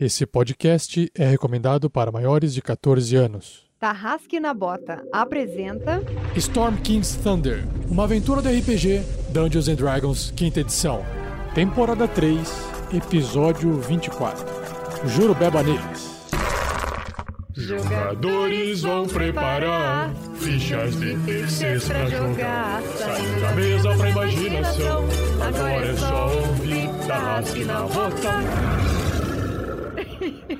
Esse podcast é recomendado para maiores de 14 anos. Tarrasque na Bota apresenta Storm King's Thunder, uma aventura do RPG Dungeons and Dragons, quinta edição. Temporada 3, episódio 24. Juro beba neles. Jogadores vão preparar fichas difíceis pra jogar. Saindo da mesa pra imaginação. Agora é só ouvir Tarrasque na Bota.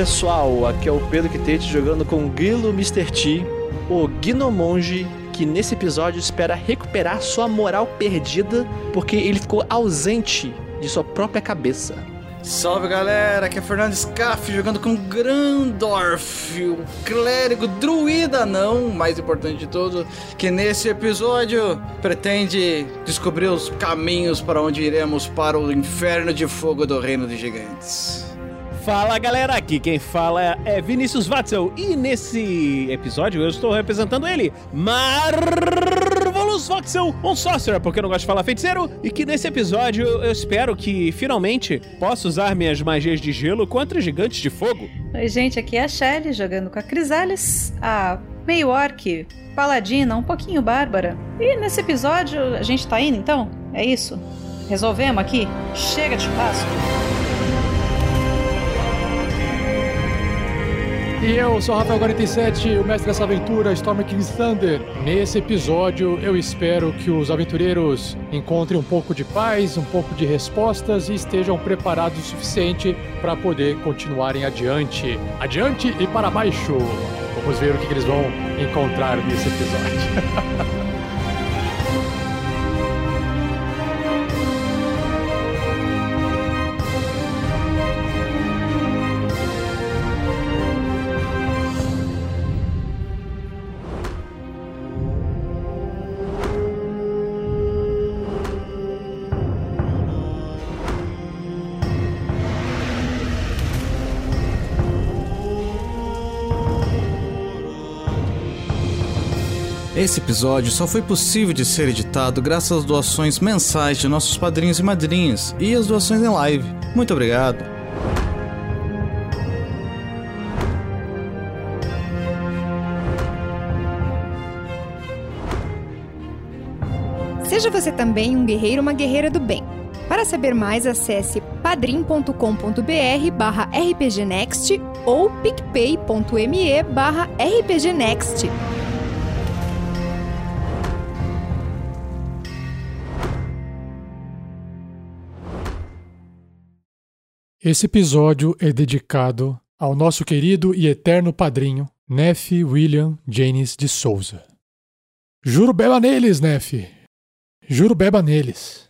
Pessoal, aqui é o Pedro Quitete jogando com o Grilo Mr. T, o Gnomonge, que nesse episódio espera recuperar sua moral perdida porque ele ficou ausente de sua própria cabeça. Salve galera, aqui é Fernando Scaff jogando com Grandorf, o clérigo druida não, mais importante de tudo, que nesse episódio pretende descobrir os caminhos para onde iremos para o inferno de fogo do reino dos gigantes. Fala galera, aqui quem fala é Vinícius Watzel e nesse episódio eu estou representando ele, Marvelous Voxel, um sorcerer, porque eu não gosto de falar feiticeiro, e que nesse episódio eu espero que finalmente possa usar minhas magias de gelo contra gigantes de fogo. Oi, gente, aqui é a Shelly jogando com a Crisales, a meio orc, paladina, um pouquinho bárbara. E nesse episódio a gente tá indo então? É isso? Resolvemos aqui? Chega de churrasco! E eu sou o Rafael47, o mestre dessa aventura, Storm King's Thunder. Nesse episódio, eu espero que os aventureiros encontrem um pouco de paz, um pouco de respostas e estejam preparados o suficiente para poder continuarem adiante. Adiante e para baixo. Vamos ver o que eles vão encontrar nesse episódio. Esse episódio só foi possível de ser editado graças às doações mensais de nossos padrinhos e madrinhas e às doações em live. Muito obrigado. Seja você também um guerreiro ou uma guerreira do bem. Para saber mais, acesse padrim.com.br barra rpgnext ou picpay.me barra rpgnext. Esse episódio é dedicado ao nosso querido e eterno padrinho, Neff William Janes de Souza. Juro beba neles, Neff. Juro beba neles.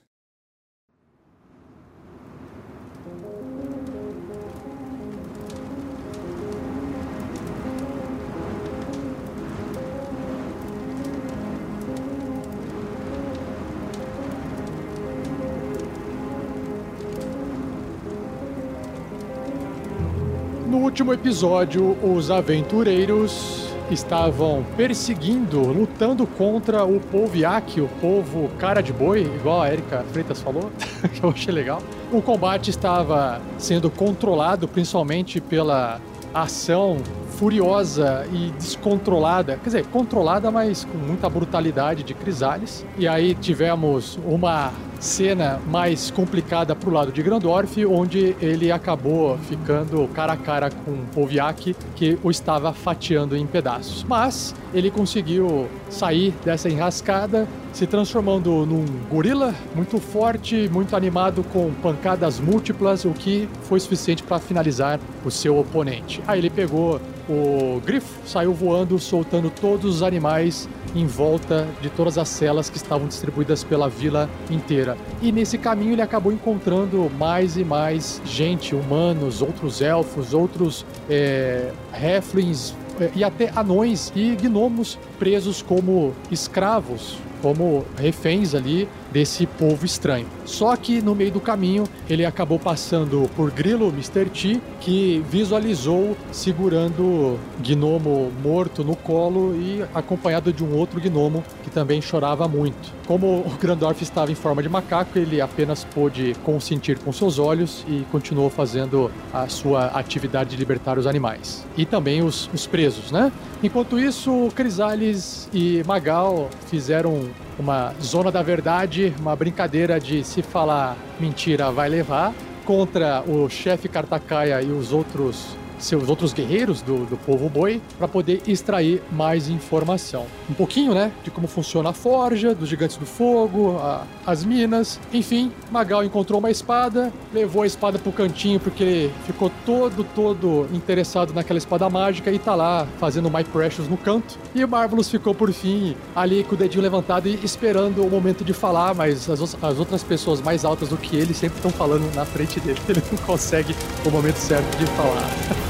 No último episódio, os aventureiros estavam perseguindo, lutando contra o povo Yaki, o povo cara de boi, igual a Erika Freitas falou, que eu achei legal. O combate estava sendo controlado principalmente pela ação furiosa e descontrolada, quer dizer, controlada, mas com muita brutalidade de Crisales. E aí tivemos uma cena mais complicada pro lado de Grandorf, onde ele acabou ficando cara a cara com Poviak, que o estava fatiando em pedaços. Mas ele conseguiu sair dessa enrascada, se transformando num gorila muito forte, muito animado, com pancadas múltiplas, o que foi suficiente para finalizar o seu oponente. Aí ele pegou o grifo, saiu voando, soltando todos os animais em volta de todas as celas que estavam distribuídas pela vila inteira. E nesse caminho ele acabou encontrando mais e mais gente, humanos, outros elfos, outros é, halflings é, e até anões e gnomos presos como escravos, como reféns ali desse povo estranho. Só que no meio do caminho ele acabou passando por Grilo, Mr. T, que visualizou segurando gnomo morto no colo e acompanhado de um outro gnomo que também chorava muito. Como o Grandorf estava em forma de macaco, ele apenas pôde consentir com seus olhos e continuou fazendo a sua atividade de libertar os animais. E também os, os presos, né? Enquanto isso, Crisales e Magal fizeram uma zona da verdade, uma brincadeira de se falar mentira vai levar, contra o chefe Kartakaia e os outros seus outros guerreiros do, do povo boi para poder extrair mais informação. Um pouquinho, né, de como funciona a forja, dos gigantes do fogo, a, as minas. Enfim, Magal encontrou uma espada, levou a espada pro cantinho porque ele ficou todo, todo interessado naquela espada mágica e tá lá fazendo My Precious no canto. E Marvelous ficou por fim ali com o dedinho levantado e esperando o momento de falar, mas as, as outras pessoas mais altas do que ele sempre estão falando na frente dele. Ele não consegue o momento certo de falar.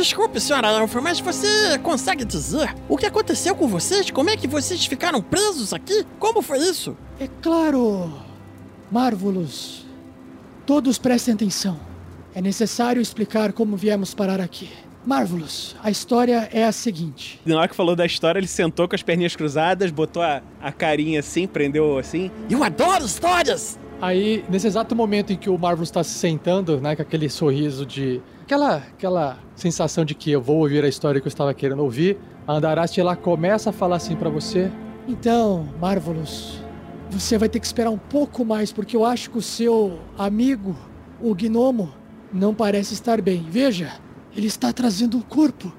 Desculpe, senhora Alfa, mas você consegue dizer o que aconteceu com vocês? Como é que vocês ficaram presos aqui? Como foi isso? É claro, Marvelous. Todos prestem atenção. É necessário explicar como viemos parar aqui. Marvelous, a história é a seguinte. Na hora que falou da história, ele sentou com as perninhas cruzadas, botou a, a carinha assim, prendeu assim. Eu adoro histórias! Aí, nesse exato momento em que o Marvelous está se sentando, né, com aquele sorriso de. Aquela, aquela sensação de que eu vou ouvir a história que eu estava querendo ouvir, a Andarasti ela começa a falar assim para você. Então, Marvelous, você vai ter que esperar um pouco mais, porque eu acho que o seu amigo, o gnomo, não parece estar bem. Veja, ele está trazendo um corpo.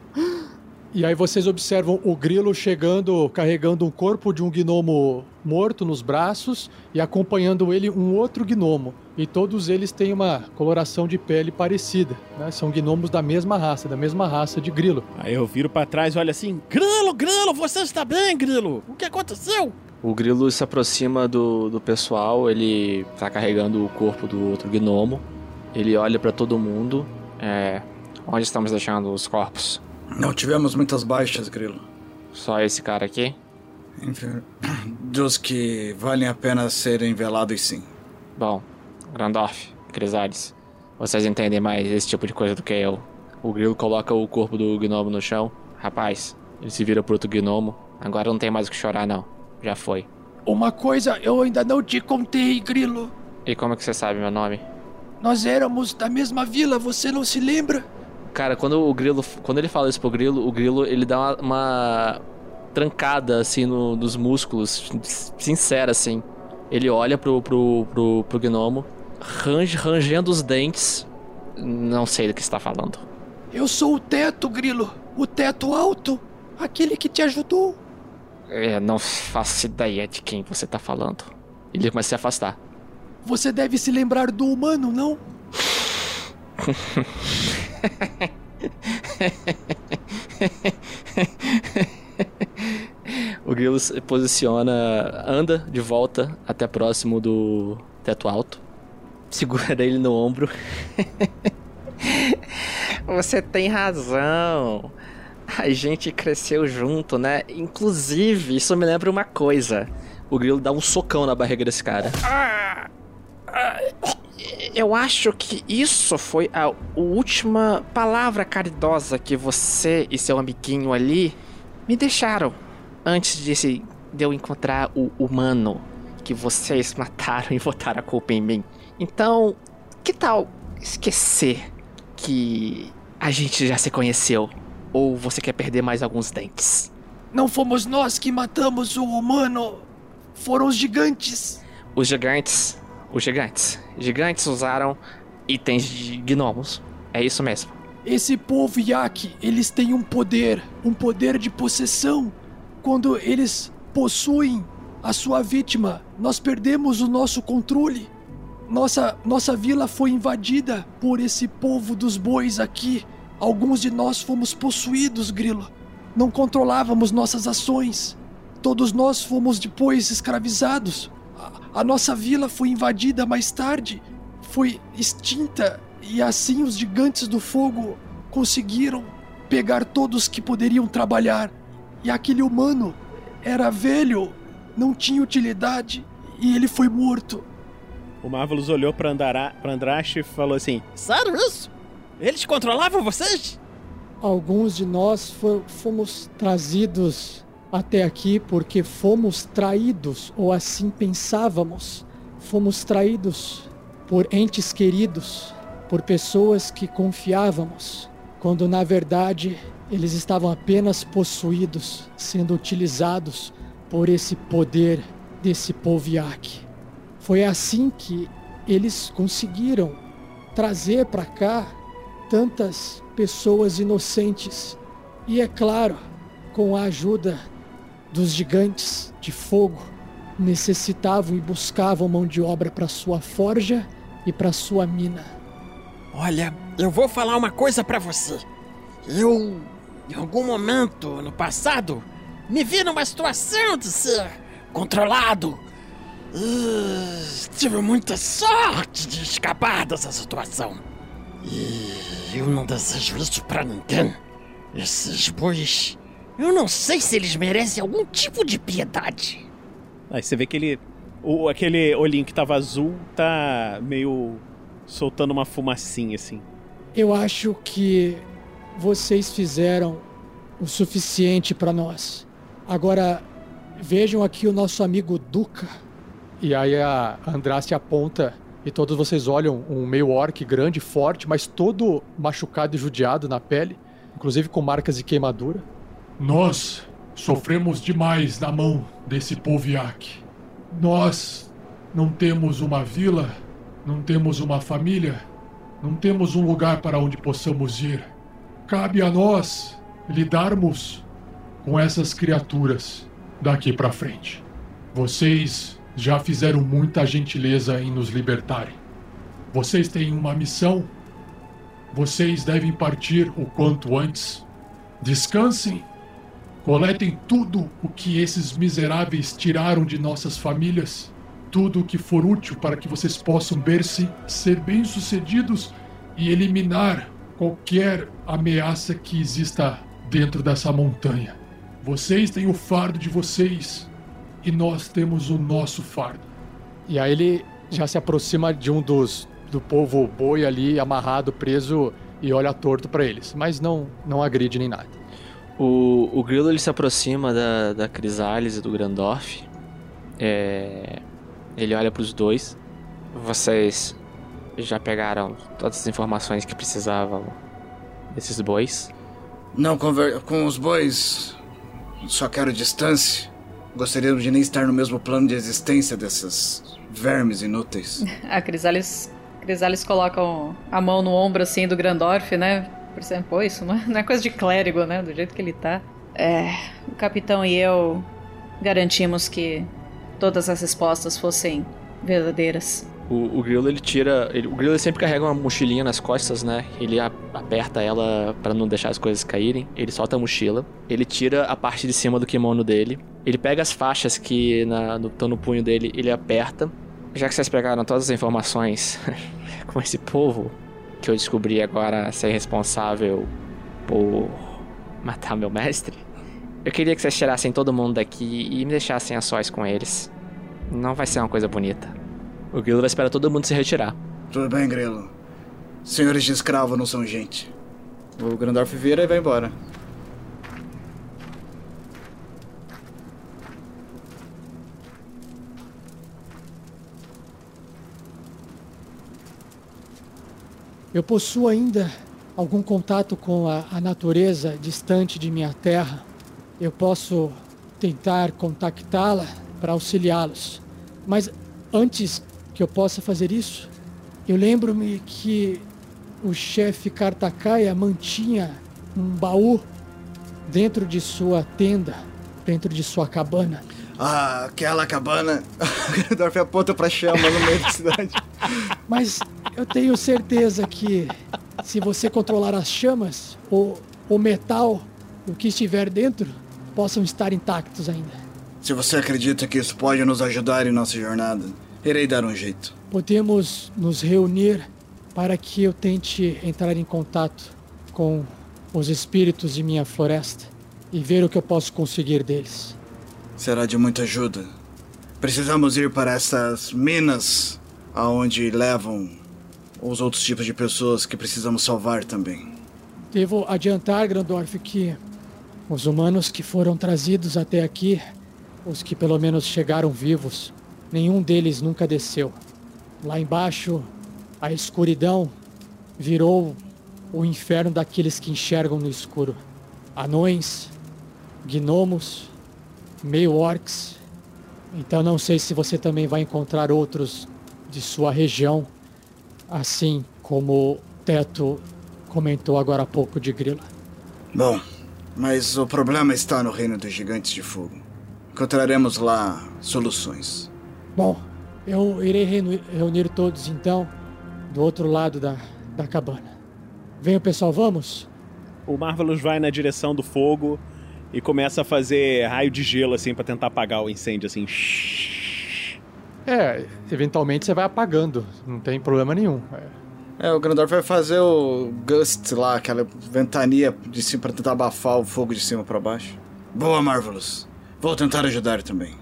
E aí vocês observam o grilo chegando, carregando um corpo de um gnomo morto nos braços e acompanhando ele um outro gnomo. E todos eles têm uma coloração de pele parecida, né? São gnomos da mesma raça, da mesma raça de grilo. Aí eu viro para trás e olho assim: Grilo, Grilo, você está bem, Grilo? O que aconteceu? O grilo se aproxima do, do pessoal, ele tá carregando o corpo do outro gnomo. Ele olha para todo mundo. É, onde estamos deixando os corpos? Não tivemos muitas baixas, Grilo. Só esse cara aqui? Enfim, dos que valem a pena serem velados, sim. Bom, Grandorf, Crisales, vocês entendem mais esse tipo de coisa do que eu. O grilo coloca o corpo do gnomo no chão. Rapaz, ele se vira pro outro gnomo. Agora não tem mais o que chorar, não. Já foi. Uma coisa eu ainda não te contei, Grilo. E como é que você sabe meu nome? Nós éramos da mesma vila, você não se lembra? Cara, quando o grilo. Quando ele fala isso pro grilo, o grilo ele dá uma, uma trancada assim no, nos músculos. Sincera, assim. Ele olha pro, pro, pro, pro gnomo, range, rangendo os dentes. Não sei do que está falando. Eu sou o teto, Grilo. O teto alto. Aquele que te ajudou. É, não faço ideia de quem você tá falando. Ele começa a se afastar. Você deve se lembrar do humano, não? o grilo se posiciona, anda de volta até próximo do teto alto, segura ele no ombro. Você tem razão. A gente cresceu junto, né? Inclusive, isso me lembra uma coisa. O grilo dá um socão na barriga desse cara. Eu acho que isso foi a última palavra caridosa que você e seu amiguinho ali me deixaram antes de, eu encontrar o humano que vocês mataram e botaram a culpa em mim. Então, que tal esquecer que a gente já se conheceu? Ou você quer perder mais alguns dentes? Não fomos nós que matamos o humano. Foram os gigantes. Os gigantes. Os gigantes. Gigantes usaram itens de gnomos. É isso mesmo. Esse povo Yaki, eles têm um poder, um poder de possessão. Quando eles possuem a sua vítima, nós perdemos o nosso controle. Nossa, nossa vila foi invadida por esse povo dos bois aqui. Alguns de nós fomos possuídos, Grilo. Não controlávamos nossas ações. Todos nós fomos depois escravizados. A, a nossa vila foi invadida mais tarde, foi extinta, e assim os gigantes do fogo conseguiram pegar todos que poderiam trabalhar. E aquele humano era velho, não tinha utilidade, e ele foi morto. O Marvelous olhou pra, Andara, pra Andraste e falou assim: Sério isso? Eles controlavam vocês? Alguns de nós fo- fomos trazidos até aqui porque fomos traídos, ou assim pensávamos. Fomos traídos por entes queridos, por pessoas que confiávamos, quando na verdade eles estavam apenas possuídos, sendo utilizados por esse poder desse Poviak. Foi assim que eles conseguiram trazer para cá tantas pessoas inocentes. E é claro, com a ajuda dos gigantes de fogo, necessitavam e buscavam mão de obra para sua forja e para sua mina. Olha, eu vou falar uma coisa pra você. Eu, em algum momento no passado, me vi numa situação de ser controlado. E tive muita sorte de escapar dessa situação. E eu não desejo isso pra ninguém. Esses bois, eu não sei se eles merecem algum tipo de piedade. Aí você vê que ele. O, aquele olhinho que tava azul tá meio soltando uma fumacinha assim. Eu acho que vocês fizeram o suficiente para nós. Agora, vejam aqui o nosso amigo Duca. E aí a Andraste aponta e todos vocês olham um meio orc grande, forte, mas todo machucado e judiado na pele, inclusive com marcas de queimadura. Nós sofremos demais na mão desse Poviak. Nós não temos uma vila, não temos uma família, não temos um lugar para onde possamos ir. Cabe a nós lidarmos com essas criaturas daqui para frente. Vocês já fizeram muita gentileza em nos libertarem. Vocês têm uma missão. Vocês devem partir o quanto antes. Descansem Coletem tudo o que esses miseráveis tiraram de nossas famílias, tudo o que for útil para que vocês possam ver-se ser bem-sucedidos e eliminar qualquer ameaça que exista dentro dessa montanha. Vocês têm o fardo de vocês e nós temos o nosso fardo. E aí ele já se aproxima de um dos do povo boi ali amarrado, preso e olha torto para eles, mas não não agride nem nada. O, o Grilo ele se aproxima da, da Crisales e do Grandorf. É, ele olha para os dois. Vocês já pegaram todas as informações que precisavam desses bois? Não com os bois. Só quero distância. Gostaria de nem estar no mesmo plano de existência desses vermes inúteis. A Crisales, Crisales colocam a mão no ombro assim do Grandorf, né? Por exemplo, pô, isso não é, não é coisa de clérigo, né? Do jeito que ele tá. É, o capitão e eu garantimos que todas as respostas fossem verdadeiras. O, o Grilo ele tira. ele- o Grilo ele sempre carrega uma mochilinha nas costas, né? Ele a- aperta ela para não deixar as coisas caírem. Ele solta a mochila. Ele tira a parte de cima do kimono dele. Ele pega as faixas que na, no, estão no punho dele. Ele aperta. Já que vocês pegaram todas as informações com esse povo que eu descobri agora ser responsável por matar meu mestre, eu queria que vocês tirassem todo mundo daqui e me deixassem a sós com eles. Não vai ser uma coisa bonita. O Grilo vai esperar todo mundo se retirar. Tudo bem, Grelo. Senhores de escravo não são gente. O Grandorf vira e vai embora. Eu possuo ainda algum contato com a, a natureza distante de minha terra. eu posso tentar contactá-la para auxiliá-los. Mas antes que eu possa fazer isso, eu lembro-me que o chefe Kartakaya mantinha um baú dentro de sua tenda, dentro de sua cabana. Ah, aquela cabana. O Dorf aponta pra chama no meio da cidade. Mas eu tenho certeza que se você controlar as chamas, o, o metal, o que estiver dentro, possam estar intactos ainda. Se você acredita que isso pode nos ajudar em nossa jornada, irei dar um jeito. Podemos nos reunir para que eu tente entrar em contato com os espíritos de minha floresta e ver o que eu posso conseguir deles. Será de muita ajuda. Precisamos ir para essas minas aonde levam os outros tipos de pessoas que precisamos salvar também. Devo adiantar, Grandorf, que os humanos que foram trazidos até aqui, os que pelo menos chegaram vivos, nenhum deles nunca desceu. Lá embaixo, a escuridão virou o inferno daqueles que enxergam no escuro. Anões, gnomos, meio orcs. Então não sei se você também vai encontrar outros de sua região, assim como Teto comentou agora há pouco de Grila. Bom, mas o problema está no reino dos gigantes de fogo. Encontraremos lá soluções. Bom, eu irei reuni- reunir todos então do outro lado da, da cabana. Venha pessoal, vamos? O Marvelous vai na direção do fogo e começa a fazer raio de gelo, assim, pra tentar apagar o incêndio, assim. É, eventualmente você vai apagando, não tem problema nenhum. É. É, o Grandorf vai fazer o Gust lá, aquela ventania de cima para tentar abafar o fogo de cima para baixo. Boa, Marvelous. Vou tentar ajudar também.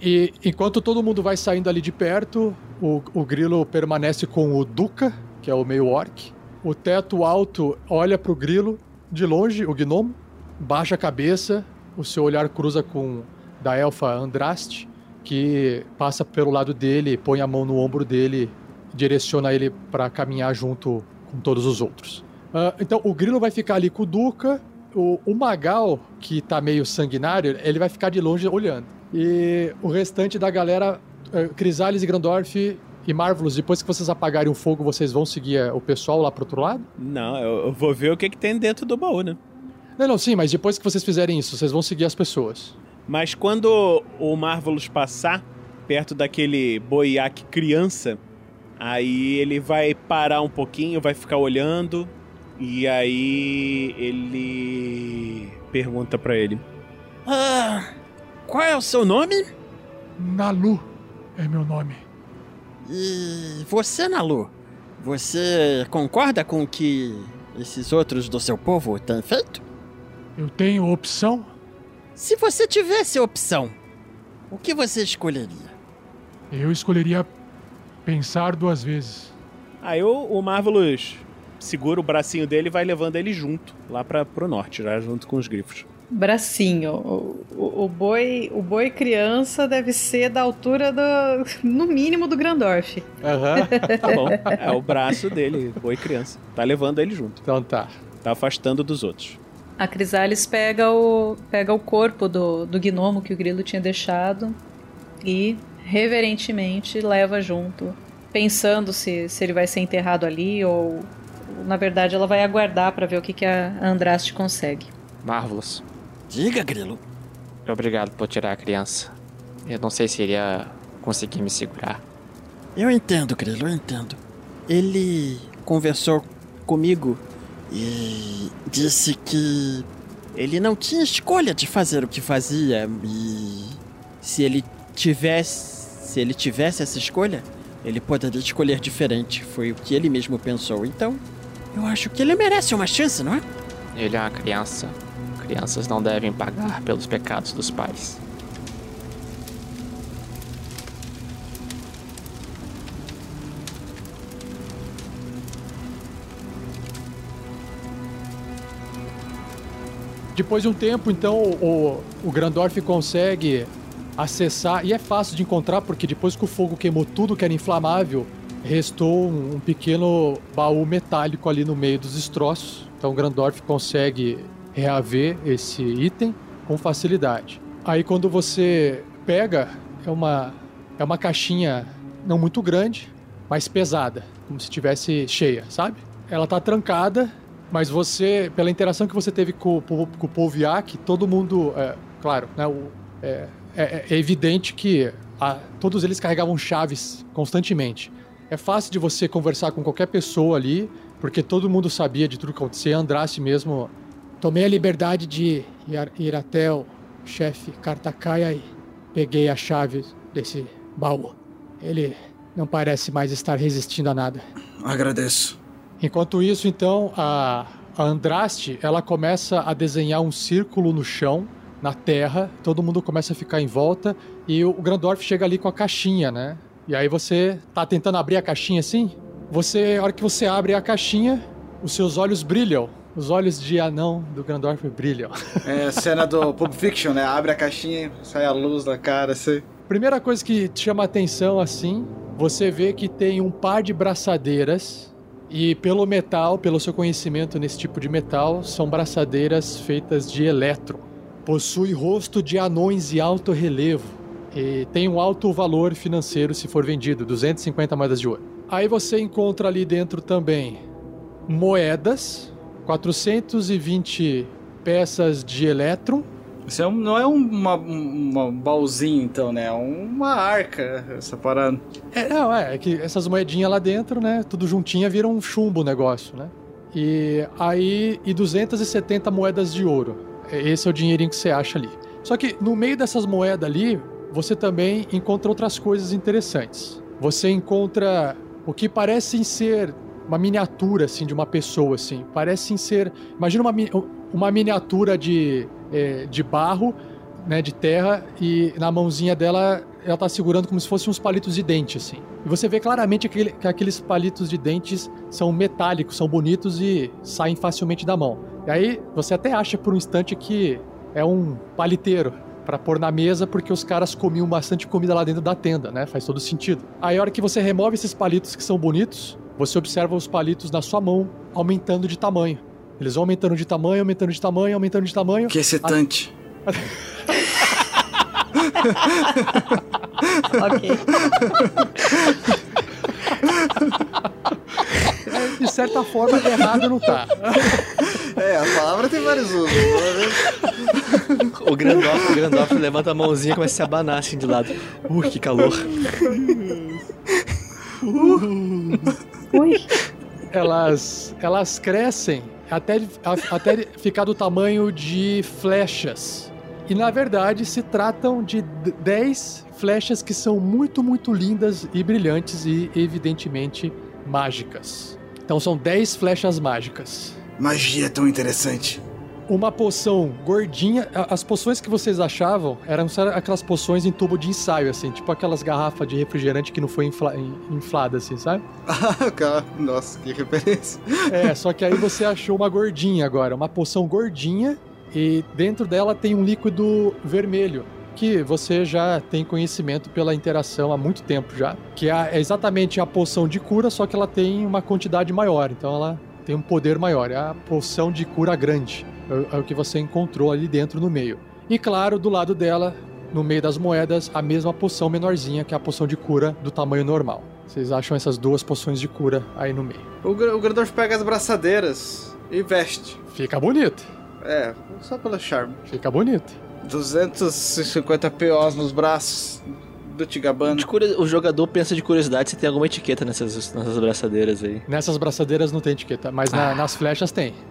E enquanto todo mundo vai saindo ali de perto, o, o grilo permanece com o Duca, que é o meio orc. O teto alto olha pro grilo de longe, o gnomo, baixa a cabeça, o seu olhar cruza com da elfa Andraste, que passa pelo lado dele, põe a mão no ombro dele, direciona ele para caminhar junto com todos os outros. Ah, então o grilo vai ficar ali com o Duca, o, o Magal, que tá meio sanguinário, ele vai ficar de longe olhando. E o restante da galera, eh, Crisales e Grandorf e Marvelous, depois que vocês apagarem o fogo, vocês vão seguir eh, o pessoal lá pro outro lado? Não, eu, eu vou ver o que, que tem dentro do baú, né? Não, não, sim, mas depois que vocês fizerem isso, vocês vão seguir as pessoas. Mas quando o Marvelous passar perto daquele boiaque criança, aí ele vai parar um pouquinho, vai ficar olhando, e aí ele pergunta pra ele: Ah, qual é o seu nome? Nalu é meu nome. E você, Nalu? Você concorda com o que esses outros do seu povo têm feito? Eu tenho opção? Se você tivesse opção, o que você escolheria? Eu escolheria pensar duas vezes. Aí o, o Marvelous segura o bracinho dele e vai levando ele junto, lá pra, pro norte, já junto com os grifos. Bracinho. O, o- o boi, o boi criança deve ser da altura do, no mínimo do Grandorf. Aham. Tá bom. É o braço dele, boi criança. Tá levando ele junto. então tá. Tá afastando dos outros. A Crisales pega o, pega o corpo do, do gnomo que o grilo tinha deixado e reverentemente leva junto, pensando se, se ele vai ser enterrado ali ou, na verdade, ela vai aguardar para ver o que, que a Andraste consegue. Marvelous. Diga, Grilo. Obrigado por tirar a criança. Eu não sei se iria conseguir me segurar. Eu entendo, Grilo, eu entendo. Ele conversou comigo e disse que ele não tinha escolha de fazer o que fazia e se ele tivesse, se ele tivesse essa escolha, ele poderia escolher diferente. Foi o que ele mesmo pensou. Então, eu acho que ele merece uma chance, não é? Ele é uma criança. Crianças não devem pagar pelos pecados dos pais. Depois de um tempo, então, o, o Grandorf consegue acessar, e é fácil de encontrar, porque depois que o fogo queimou tudo que era inflamável, restou um, um pequeno baú metálico ali no meio dos destroços. Então o Grandorf consegue reaver esse item. com facilidade. Aí quando você pega, é uma, é uma caixinha não muito grande, mas pesada, como se estivesse cheia, sabe? Ela tá trancada, mas você, pela interação que você teve com, com, com o Polviak, todo mundo, é, claro, né, o, é, é, é evidente que a, todos eles carregavam chaves constantemente. É fácil de você conversar com qualquer pessoa ali, porque todo mundo sabia de tudo que acontecia. Andraste mesmo. Tomei a liberdade de ir, até o chefe Kartakaia e peguei a chave desse baú. Ele não parece mais estar resistindo a nada. Agradeço. Enquanto isso, então, a, a Andraste, ela começa a desenhar um círculo no chão, na terra, todo mundo começa a ficar em volta e o Grandorf chega ali com a caixinha, né? E aí você tá tentando abrir a caixinha assim? Você, a hora que você abre a caixinha, os seus olhos brilham. Os olhos de anão do Grandorf brilham. É a cena do Pulp Fiction, né? Abre a caixinha, sai a luz da cara, assim. Primeira coisa que te chama a atenção assim, você vê que tem um par de braçadeiras e pelo metal, pelo seu conhecimento nesse tipo de metal, são braçadeiras feitas de elétron. Possui rosto de anões e alto relevo e tem um alto valor financeiro se for vendido, 250 moedas de ouro. Aí você encontra ali dentro também moedas, 420 peças de elétron. Isso é um, não é uma, uma baúzinho, então, né? É uma arca, essa parada. É, não, é, é que essas moedinhas lá dentro, né? Tudo juntinha vira um chumbo o negócio, né? E aí, e 270 moedas de ouro. Esse é o dinheirinho que você acha ali. Só que no meio dessas moedas ali, você também encontra outras coisas interessantes. Você encontra o que parecem ser uma miniatura assim de uma pessoa assim. Parecem ser, imagina uma, uma miniatura de, é, de barro, né, de terra e na mãozinha dela ela tá segurando como se fossem uns palitos de dente assim. E você vê claramente que, que aqueles palitos de dentes são metálicos, são bonitos e saem facilmente da mão. E aí você até acha por um instante que é um paliteiro, para pôr na mesa porque os caras comiam bastante comida lá dentro da tenda, né? Faz todo sentido. Aí a hora que você remove esses palitos que são bonitos, você observa os palitos na sua mão aumentando de tamanho. Eles vão aumentando de tamanho, aumentando de tamanho, aumentando de tamanho. Que excitante. ok. De certa forma, errado não tá. É, a palavra tem vários usos. O Grandorf, o Grandorf levanta a mãozinha e começa a se abanar assim de lado. Ui, que calor. Ui. Elas, elas crescem até, até ficar do tamanho de flechas. E na verdade se tratam de 10 flechas que são muito, muito lindas e brilhantes e evidentemente mágicas. Então são 10 flechas mágicas. Magia tão interessante. Uma poção gordinha. As poções que vocês achavam eram aquelas poções em tubo de ensaio, assim, tipo aquelas garrafas de refrigerante que não foi infla, inflada, assim, sabe? Ah, nossa, que referência. É, só que aí você achou uma gordinha agora, uma poção gordinha e dentro dela tem um líquido vermelho que você já tem conhecimento pela interação há muito tempo já, que é exatamente a poção de cura, só que ela tem uma quantidade maior, então ela tem um poder maior, é a poção de cura grande. É, é o que você encontrou ali dentro no meio. E claro, do lado dela, no meio das moedas, a mesma poção menorzinha, que é a poção de cura do tamanho normal. Vocês acham essas duas poções de cura aí no meio. O, o Grandorf pega as braçadeiras e veste. Fica bonito. É, só pelo charme. Fica bonito. 250 POs nos braços do Tigabano. O jogador pensa de curiosidade se tem alguma etiqueta nessas, nessas braçadeiras aí. Nessas braçadeiras não tem etiqueta, mas na, ah. nas flechas tem.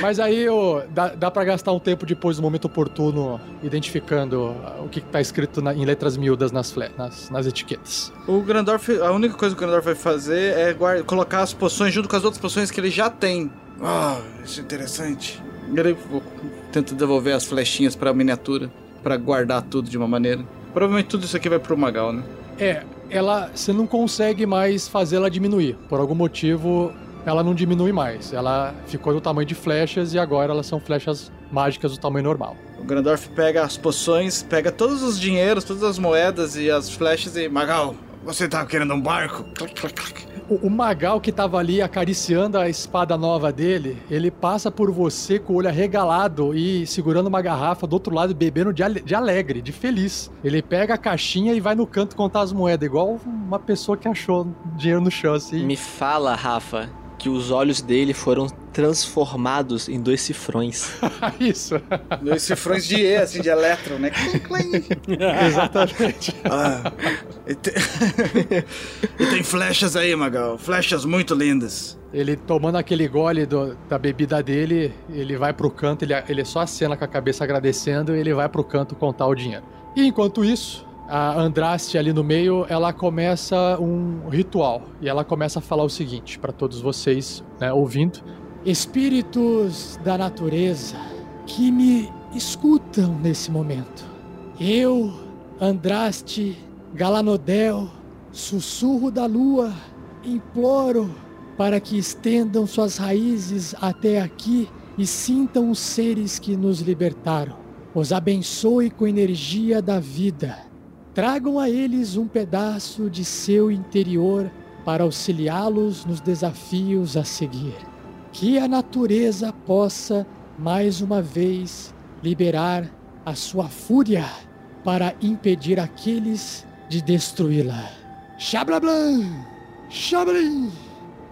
Mas aí oh, dá, dá para gastar um tempo depois do momento oportuno identificando o que está escrito na, em letras miúdas nas, nas, nas, etiquetas. O Grandorf, a única coisa que o Grandorf vai fazer é guarda, colocar as poções junto com as outras poções que ele já tem. Ah, oh, isso é interessante. Ele tenta devolver as flechinhas para a miniatura, para guardar tudo de uma maneira. Provavelmente tudo isso aqui vai pro Magal, né? É, ela você não consegue mais fazê-la diminuir. Por algum motivo, ela não diminui mais. Ela ficou do tamanho de flechas e agora elas são flechas mágicas do tamanho normal. O Grandorf pega as poções, pega todos os dinheiros, todas as moedas e as flechas e Magal, Você tá querendo um barco? O, o Magal que tava ali acariciando a espada nova dele, ele passa por você com o olho arregalado e segurando uma garrafa do outro lado, bebendo de, ale- de alegre, de feliz. Ele pega a caixinha e vai no canto contar as moedas, igual uma pessoa que achou dinheiro no chão, assim. Me fala, Rafa, que os olhos dele foram transformados em dois cifrões. Isso, Dois cifrões de E, assim, de elétron, né? Exatamente. Ah, e, te- e tem flechas aí, Magal. Flechas muito lindas. Ele tomando aquele gole do- da bebida dele, ele vai pro canto, ele, ele só acena com a cabeça agradecendo e ele vai pro canto contar o dinheiro. E enquanto isso, a Andraste ali no meio, ela começa um ritual. E ela começa a falar o seguinte para todos vocês, né, ouvindo. Espíritos da natureza que me escutam nesse momento. Eu, Andraste, Galanodel, Sussurro da Lua, imploro para que estendam suas raízes até aqui e sintam os seres que nos libertaram. Os abençoe com energia da vida. Tragam a eles um pedaço de seu interior para auxiliá-los nos desafios a seguir. Que a natureza possa, mais uma vez, liberar a sua fúria para impedir aqueles de destruí-la. Xablablan! Xablim!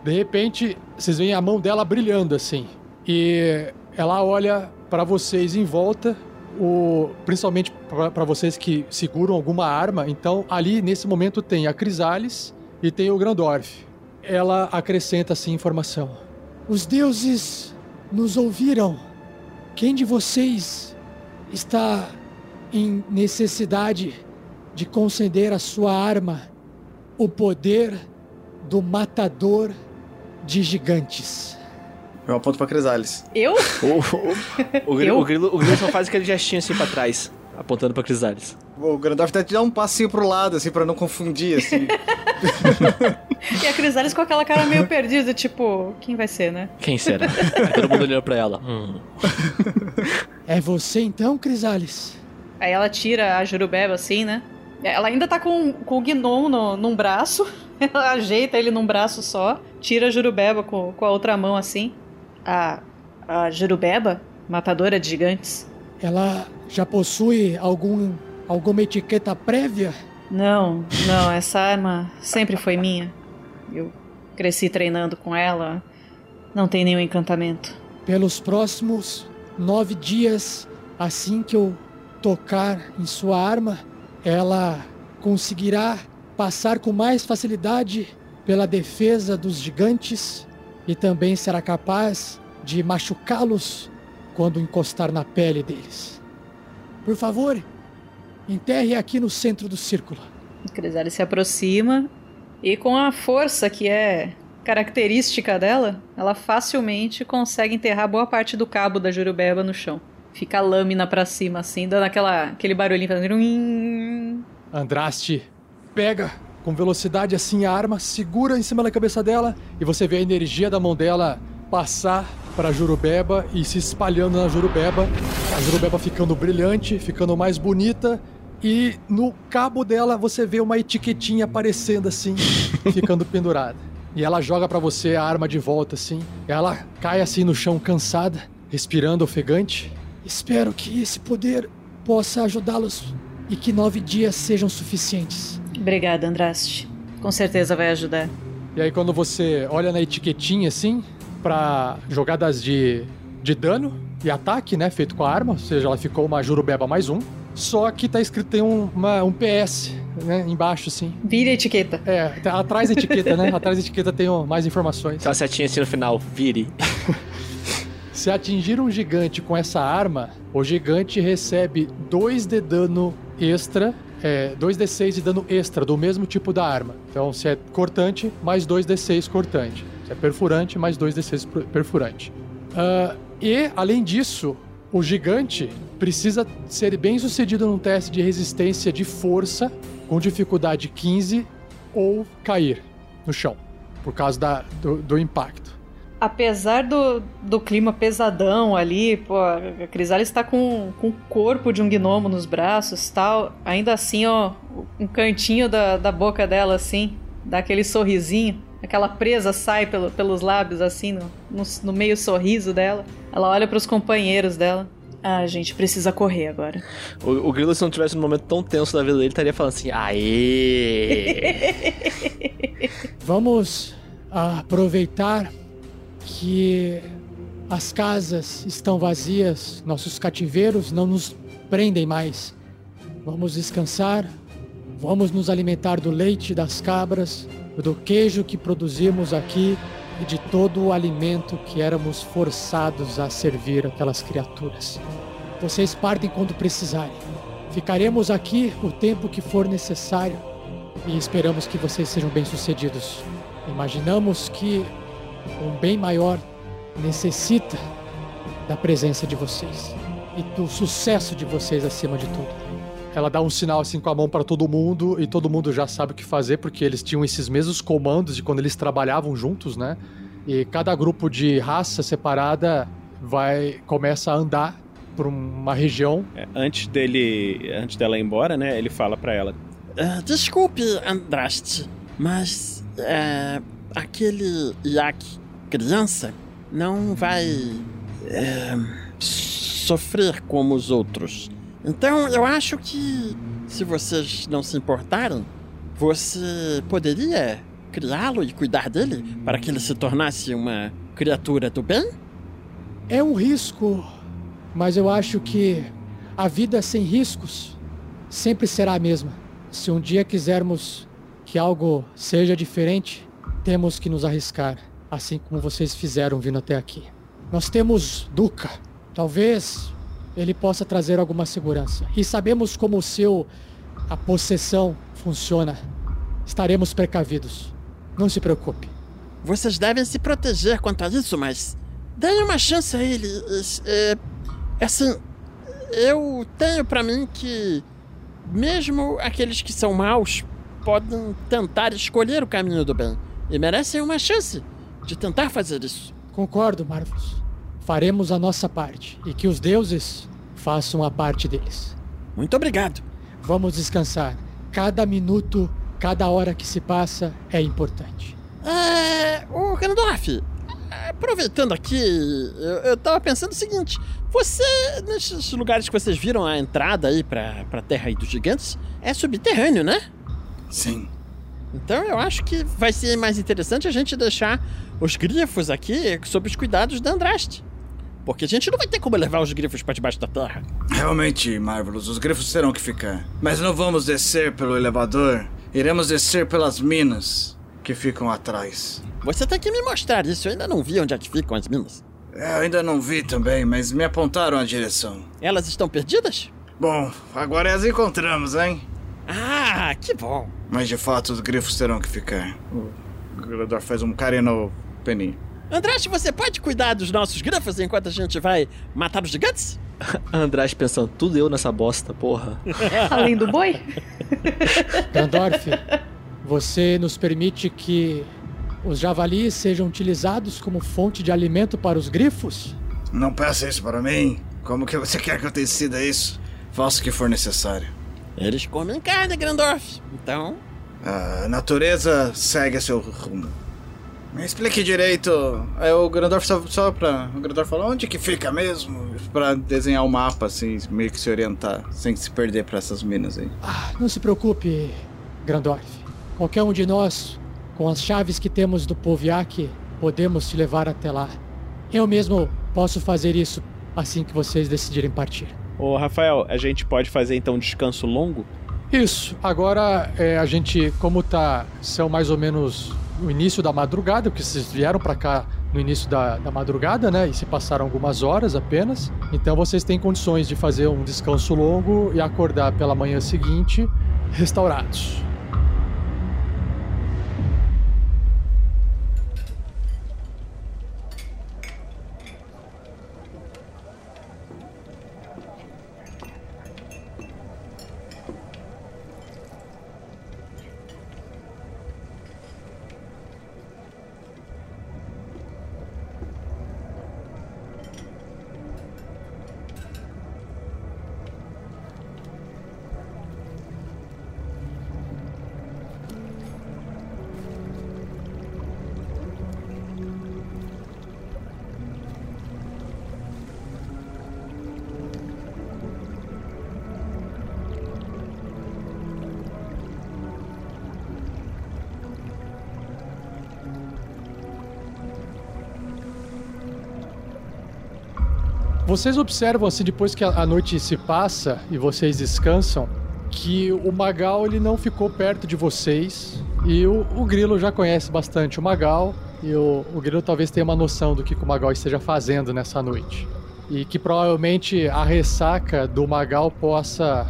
De repente, vocês veem a mão dela brilhando assim. E ela olha para vocês em volta, o, principalmente para vocês que seguram alguma arma. Então, ali nesse momento tem a Crisales e tem o Grandorf. Ela acrescenta assim informação. Os deuses nos ouviram. Quem de vocês está em necessidade de conceder à sua arma o poder do matador de gigantes? Eu aponto pra Crisales. Eu? O, o, o, grilo, Eu? o, grilo, o grilo só faz aquele gestinho assim pra trás, apontando pra Crisales. O Grandorf até te dá um passinho pro lado, assim, pra não confundir, assim. E a Crisales com aquela cara meio perdida, tipo, quem vai ser, né? Quem será? Aí Todo mundo olhando pra ela. Hum. É você então, Crisales? Aí ela tira a Jurubeba assim, né? Ela ainda tá com, com o gnomo no, num braço. Ela ajeita ele num braço só. Tira a Jurubeba com, com a outra mão assim. A, a Jurubeba, matadora de gigantes. Ela já possui algum alguma etiqueta prévia? Não, não, essa arma sempre foi minha. Eu cresci treinando com ela. Não tem nenhum encantamento. Pelos próximos nove dias, assim que eu tocar em sua arma, ela conseguirá passar com mais facilidade pela defesa dos gigantes e também será capaz de machucá-los quando encostar na pele deles. Por favor, enterre aqui no centro do círculo. A Crisales se aproxima e com a força que é característica dela, ela facilmente consegue enterrar boa parte do cabo da Jurubeba no chão. Fica a lâmina pra cima assim, dando aquela, aquele barulhinho fazendo. Andraste pega com velocidade assim a arma, segura em cima da cabeça dela e você vê a energia da mão dela passar para a Jurubeba e se espalhando na Jurubeba. A Jurubeba ficando brilhante, ficando mais bonita e no cabo dela você vê uma etiquetinha aparecendo assim, ficando pendurada. E ela joga para você a arma de volta assim. Ela cai assim no chão cansada, respirando ofegante. Espero que esse poder possa ajudá-los e que nove dias sejam suficientes. Obrigada, Andraste. Com certeza vai ajudar. E aí quando você olha na etiquetinha assim, pra jogadas de, de dano e ataque, né, feito com a arma, ou seja, ela ficou uma Jurubeba mais um. Só que tá escrito, tem um, uma- um PS, né, embaixo assim. Vire a etiqueta. É, tá atrás da etiqueta, né, atrás da etiqueta tem mais informações. Aquela setinha assim no final, vire. Se atingir um gigante com essa arma, o gigante recebe 2 de dano extra, é, 2d6 de dano extra do mesmo tipo da arma. Então, se é cortante, mais 2d6 cortante. Se é perfurante, mais 2d6 per- perfurante. Ah, e, além disso, o gigante precisa ser bem sucedido num teste de resistência de força com dificuldade 15 ou cair no chão, por causa da- do- do impacto. Apesar do, do clima pesadão ali, pô, a Crisalis tá com, com o corpo de um gnomo nos braços tal, ainda assim, ó, um cantinho da, da boca dela, assim, dá aquele sorrisinho, aquela presa sai pelo, pelos lábios, assim, no, no, no meio sorriso dela. Ela olha para os companheiros dela. Ah, a gente precisa correr agora. O, o Grilo, se não tivesse um momento tão tenso da vida dele, estaria falando assim: aê! Vamos aproveitar que as casas estão vazias, nossos cativeiros não nos prendem mais. Vamos descansar, vamos nos alimentar do leite das cabras, do queijo que produzimos aqui e de todo o alimento que éramos forçados a servir aquelas criaturas. Vocês partem quando precisarem. Ficaremos aqui o tempo que for necessário e esperamos que vocês sejam bem-sucedidos. Imaginamos que um bem maior necessita da presença de vocês e do sucesso de vocês acima de tudo. Ela dá um sinal assim com a mão para todo mundo e todo mundo já sabe o que fazer porque eles tinham esses mesmos comandos de quando eles trabalhavam juntos, né? E cada grupo de raça separada vai começa a andar por uma região. É, antes dele, antes dela ir embora, né? Ele fala para ela: Ah, desculpe, Andraste, mas é, aquele Yak criança não vai é, sofrer como os outros. Então eu acho que, se vocês não se importarem, você poderia criá-lo e cuidar dele para que ele se tornasse uma criatura do bem? É um risco, mas eu acho que a vida sem riscos sempre será a mesma. Se um dia quisermos que algo seja diferente, temos que nos arriscar, assim como vocês fizeram vindo até aqui. Nós temos Duca. Talvez ele possa trazer alguma segurança. E sabemos como o seu a possessão funciona. Estaremos precavidos. Não se preocupe. Vocês devem se proteger quanto a isso, mas deem uma chance a ele. É, assim, eu tenho para mim que mesmo aqueles que são maus podem tentar escolher o caminho do bem e merecem uma chance de tentar fazer isso. Concordo, Marvelous. Faremos a nossa parte e que os deuses façam a parte deles. Muito obrigado. Vamos descansar. Cada minuto, cada hora que se passa é importante. É. Ô, Gandalf, aproveitando aqui, eu, eu tava pensando o seguinte: você, nesses lugares que vocês viram a entrada aí pra, pra Terra aí dos Gigantes, é subterrâneo, né? Sim. Então eu acho que vai ser mais interessante a gente deixar os grifos aqui sob os cuidados da Andraste. Porque a gente não vai ter como levar os grifos para debaixo da terra. Realmente, Marvelous, os grifos terão que ficar. Mas não vamos descer pelo elevador. Iremos descer pelas minas que ficam atrás. Você tem que me mostrar isso. Eu ainda não vi onde é que ficam as minas. É, eu ainda não vi também, mas me apontaram a direção. Elas estão perdidas? Bom, agora as encontramos, hein? Ah, que bom. Mas de fato os grifos terão que ficar. O Grador faz um carinho no peninho. Andraste, você pode cuidar dos nossos grifos enquanto a gente vai matar os gigantes? Andraste pensando, tudo eu nessa bosta, porra. Além do boi? Gandorf, você nos permite que os javalis sejam utilizados como fonte de alimento para os grifos? Não peça isso para mim. Como que você quer que eu decida isso? Faça o que for necessário. Eles comem carne, Grandorf. Então. A natureza segue seu rumo. Me explique direito. É o Grandorf só, só pra. O Grandorf falou onde que fica mesmo? Pra desenhar o um mapa, assim, meio que se orientar, sem se perder pra essas minas aí. Ah, não se preocupe, Grandorf. Qualquer um de nós, com as chaves que temos do Poviak, podemos te levar até lá. Eu mesmo posso fazer isso assim que vocês decidirem partir. Ô, Rafael, a gente pode fazer então um descanso longo? Isso. Agora é, a gente, como tá, são mais ou menos no início da madrugada, porque vocês vieram para cá no início da, da madrugada, né? E se passaram algumas horas apenas. Então vocês têm condições de fazer um descanso longo e acordar pela manhã seguinte restaurados. Vocês observam assim depois que a noite se passa e vocês descansam que o Magal ele não ficou perto de vocês e o, o Grilo já conhece bastante o Magal e o, o Grilo talvez tenha uma noção do que, que o Magal esteja fazendo nessa noite e que provavelmente a ressaca do Magal possa